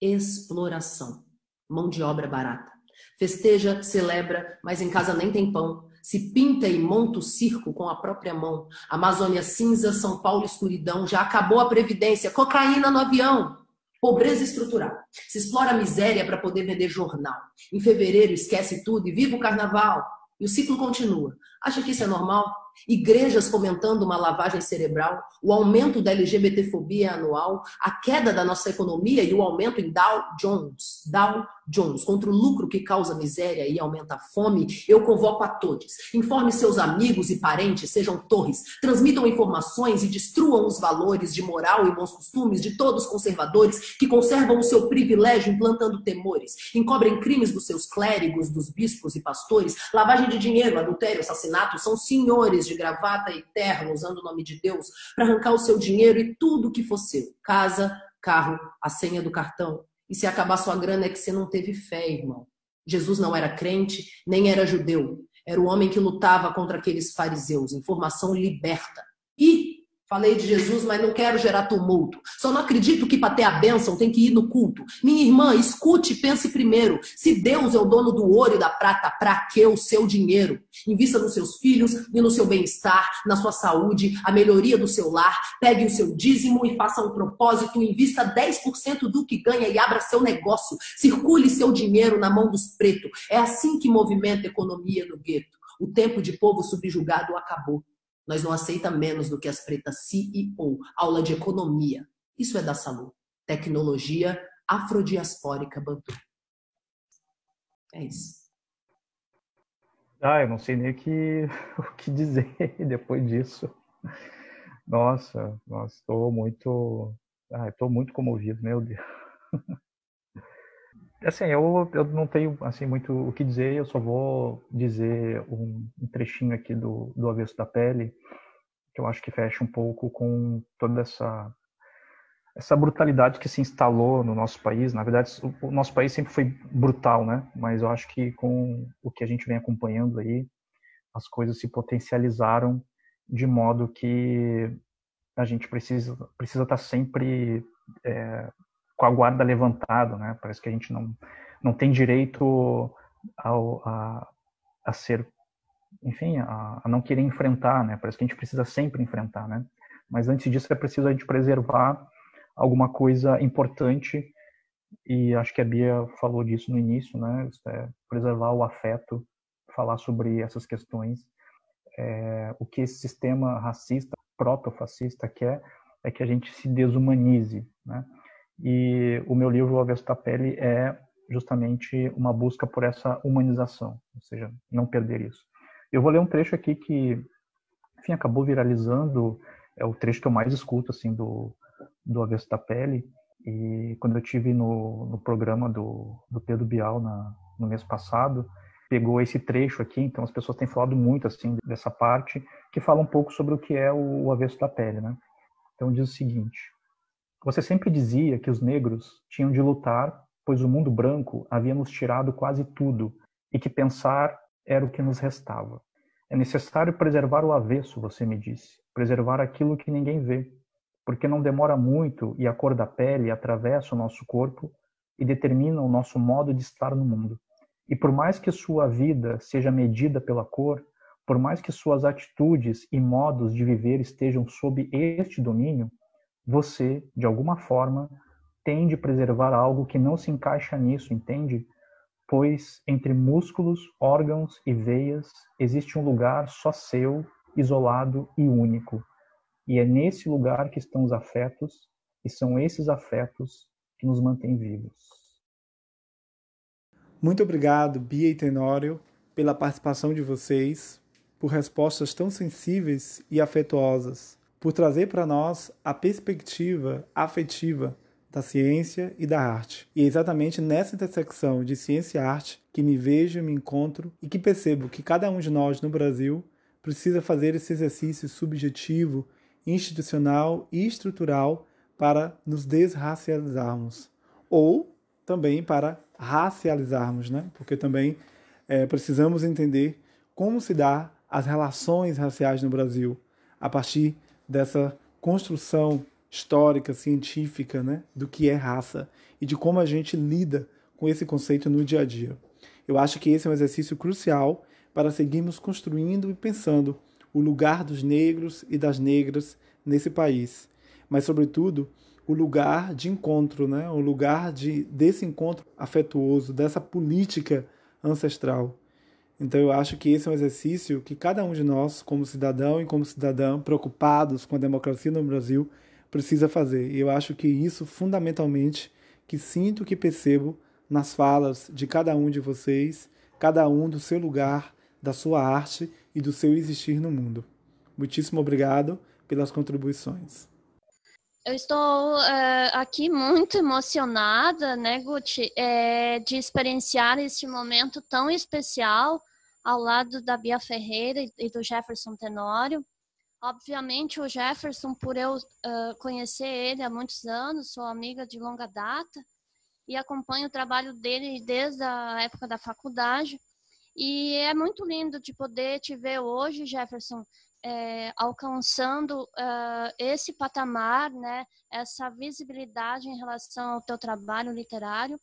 Exploração. Mão de obra barata. Festeja, celebra, mas em casa nem tem pão. Se pinta e monta o circo com a própria mão. Amazônia cinza, São Paulo escuridão. Já acabou a previdência. Cocaína no avião. Pobreza estrutural. Se explora a miséria para poder vender jornal. Em fevereiro esquece tudo e viva o carnaval. E o ciclo continua. Acha que isso é normal? igrejas fomentando uma lavagem cerebral, o aumento da LGBTfobia anual, a queda da nossa economia e o aumento em Dow Jones, Dow Jones, contra o lucro que causa miséria e aumenta a fome, eu convoco a todos. Informe seus amigos e parentes, sejam torres, transmitam informações e destruam os valores de moral e bons costumes de todos os conservadores que conservam o seu privilégio implantando temores, encobrem crimes dos seus clérigos, dos bispos e pastores, lavagem de dinheiro, adultério, assassinato, são senhores de gravata e terno usando o nome de Deus para arrancar o seu dinheiro e tudo que for seu. Casa, carro, a senha do cartão. E se acabar sua grana é que você não teve fé, irmão. Jesus não era crente, nem era judeu. Era o homem que lutava contra aqueles fariseus. Informação liberta. Falei de Jesus, mas não quero gerar tumulto. Só não acredito que para ter a bênção tem que ir no culto. Minha irmã, escute pense primeiro. Se Deus é o dono do ouro e da prata, para que o seu dinheiro? Invista nos seus filhos e no seu bem-estar, na sua saúde, a melhoria do seu lar. Pegue o seu dízimo e faça um propósito. Invista 10% do que ganha e abra seu negócio. Circule seu dinheiro na mão dos pretos. É assim que movimenta a economia no gueto. O tempo de povo subjugado acabou. Nós não aceita menos do que as pretas CEO, aula de economia. Isso é da saúde. Tecnologia afrodiaspórica Bantu. É isso. Ah, eu não sei nem o que, o que dizer depois disso. Nossa, nossa, estou muito, ah, estou muito comovido, meu Deus. Assim, eu, eu não tenho assim muito o que dizer, eu só vou dizer um, um trechinho aqui do, do Avesso da Pele, que eu acho que fecha um pouco com toda essa essa brutalidade que se instalou no nosso país. Na verdade, o, o nosso país sempre foi brutal, né? Mas eu acho que com o que a gente vem acompanhando aí, as coisas se potencializaram de modo que a gente precisa precisa estar sempre é, com a guarda levantada, né? Parece que a gente não, não tem direito ao, a, a ser, enfim, a, a, não querer enfrentar, né? Parece que a gente precisa sempre enfrentar, né? Mas antes disso é preciso a gente preservar alguma coisa importante e acho que a Bia falou disso no início, né? É preservar o afeto, falar sobre essas questões. É, o que esse sistema racista, proto-fascista quer é que a gente se desumanize, né? E o meu livro, O Avesso da Pele, é justamente uma busca por essa humanização, ou seja, não perder isso. Eu vou ler um trecho aqui que, enfim, acabou viralizando, é o trecho que eu mais escuto, assim, do, do Avesso da Pele, e quando eu tive no, no programa do, do Pedro Bial na, no mês passado, pegou esse trecho aqui, então as pessoas têm falado muito, assim, dessa parte, que fala um pouco sobre o que é o, o Avesso da Pele, né? Então diz o seguinte, você sempre dizia que os negros tinham de lutar, pois o mundo branco havia nos tirado quase tudo e que pensar era o que nos restava. É necessário preservar o avesso, você me disse, preservar aquilo que ninguém vê, porque não demora muito e a cor da pele atravessa o nosso corpo e determina o nosso modo de estar no mundo. E por mais que sua vida seja medida pela cor, por mais que suas atitudes e modos de viver estejam sob este domínio, você, de alguma forma, tem de preservar algo que não se encaixa nisso, entende? Pois entre músculos, órgãos e veias existe um lugar só seu, isolado e único. E é nesse lugar que estão os afetos, e são esses afetos que nos mantêm vivos. Muito obrigado, Bia e Tenório, pela participação de vocês, por respostas tão sensíveis e afetuosas por trazer para nós a perspectiva afetiva da ciência e da arte. E é exatamente nessa intersecção de ciência e arte que me vejo, me encontro e que percebo que cada um de nós no Brasil precisa fazer esse exercício subjetivo, institucional e estrutural para nos desracializarmos. Ou também para racializarmos, né? porque também é, precisamos entender como se dá as relações raciais no Brasil a partir dessa construção histórica, científica, né, do que é raça e de como a gente lida com esse conceito no dia a dia. Eu acho que esse é um exercício crucial para seguirmos construindo e pensando o lugar dos negros e das negras nesse país, mas sobretudo o lugar de encontro, né? o lugar de, desse encontro afetuoso, dessa política ancestral. Então eu acho que esse é um exercício que cada um de nós, como cidadão e como cidadã, preocupados com a democracia no Brasil, precisa fazer. E eu acho que isso, fundamentalmente, que sinto, que percebo nas falas de cada um de vocês, cada um do seu lugar, da sua arte e do seu existir no mundo. Muitíssimo obrigado pelas contribuições. Eu estou é, aqui muito emocionada, né, Guti, é, de experienciar este momento tão especial ao lado da Bia Ferreira e do Jefferson Tenório. Obviamente, o Jefferson, por eu uh, conhecer ele há muitos anos, sou amiga de longa data e acompanho o trabalho dele desde a época da faculdade. E é muito lindo de poder te ver hoje, Jefferson, é, alcançando uh, esse patamar, né, essa visibilidade em relação ao teu trabalho literário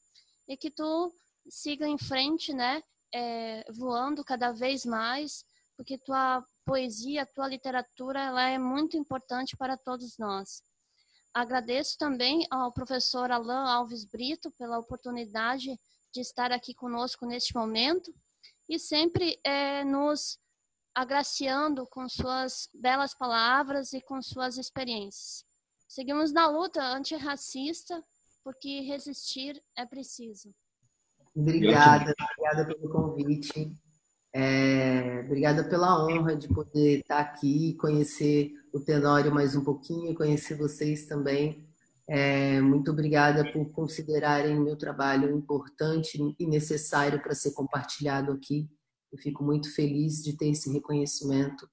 e que tu siga em frente, né, é, voando cada vez mais, porque tua poesia, tua literatura, ela é muito importante para todos nós. Agradeço também ao professor Alain Alves Brito pela oportunidade de estar aqui conosco neste momento e sempre é, nos agraciando com suas belas palavras e com suas experiências. Seguimos na luta antirracista, porque resistir é preciso. Obrigada, obrigada pelo convite. É, obrigada pela honra de poder estar aqui, conhecer o Tenório mais um pouquinho, conhecer vocês também. É, muito obrigada por considerarem meu trabalho importante e necessário para ser compartilhado aqui. Eu fico muito feliz de ter esse reconhecimento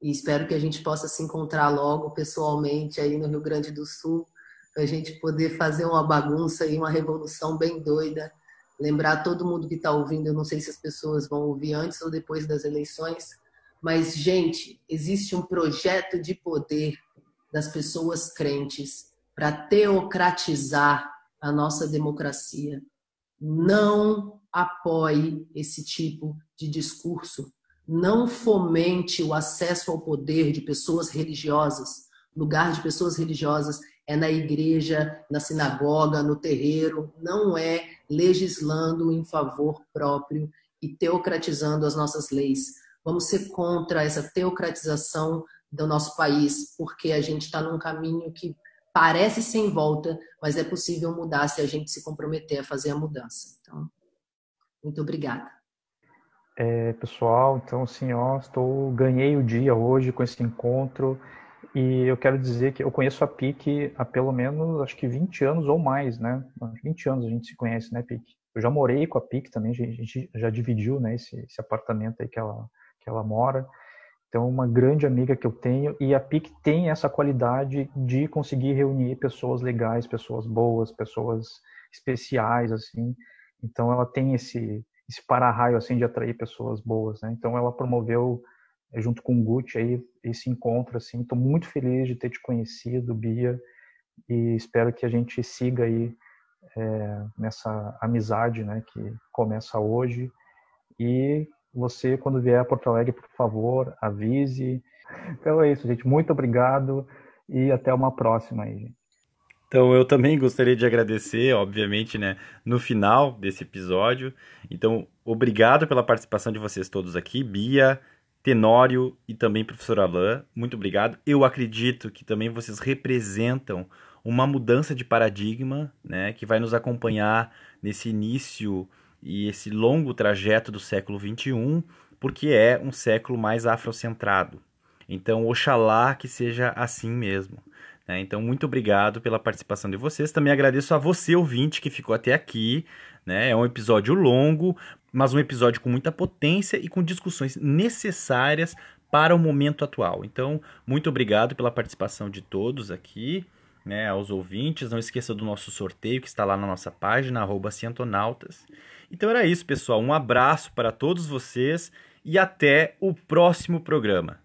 e espero que a gente possa se encontrar logo pessoalmente aí no Rio Grande do Sul, para a gente poder fazer uma bagunça e uma revolução bem doida. Lembrar todo mundo que está ouvindo, eu não sei se as pessoas vão ouvir antes ou depois das eleições, mas, gente, existe um projeto de poder das pessoas crentes para teocratizar a nossa democracia. Não apoie esse tipo de discurso. Não fomente o acesso ao poder de pessoas religiosas. O lugar de pessoas religiosas é na igreja, na sinagoga, no terreiro, não é legislando em favor próprio e teocratizando as nossas leis. Vamos ser contra essa teocratização do nosso país, porque a gente está num caminho que parece sem volta, mas é possível mudar se a gente se comprometer a fazer a mudança. Então, muito obrigada. É, pessoal, então assim, ó, estou ganhei o dia hoje com esse encontro e eu quero dizer que eu conheço a PIC há pelo menos acho que 20 anos ou mais, né? 20 anos a gente se conhece, né, PIC? Eu já morei com a PIC também, a gente já dividiu, né, esse, esse apartamento aí que ela que ela mora. Então, uma grande amiga que eu tenho e a PIC tem essa qualidade de conseguir reunir pessoas legais, pessoas boas, pessoas especiais assim. Então, ela tem esse esse para-raio assim de atrair pessoas boas, né? Então ela promoveu junto com o Gucci aí esse encontro assim. Estou muito feliz de ter te conhecido, Bia, e espero que a gente siga aí é, nessa amizade, né, que começa hoje. E você, quando vier a Porto Alegre, por favor, avise. Então é isso, gente. Muito obrigado e até uma próxima aí. Então eu também gostaria de agradecer, obviamente, né, no final desse episódio. Então, obrigado pela participação de vocês todos aqui, Bia, Tenório e também professor Alain. Muito obrigado. Eu acredito que também vocês representam uma mudança de paradigma, né, que vai nos acompanhar nesse início e esse longo trajeto do século XXI, porque é um século mais afrocentrado. Então, oxalá que seja assim mesmo. Né? Então, muito obrigado pela participação de vocês. Também agradeço a você, ouvinte, que ficou até aqui. Né? É um episódio longo, mas um episódio com muita potência e com discussões necessárias para o momento atual. Então, muito obrigado pela participação de todos aqui, né, aos ouvintes. Não esqueça do nosso sorteio que está lá na nossa página, arroba Cientonautas. Então era isso, pessoal. Um abraço para todos vocês e até o próximo programa.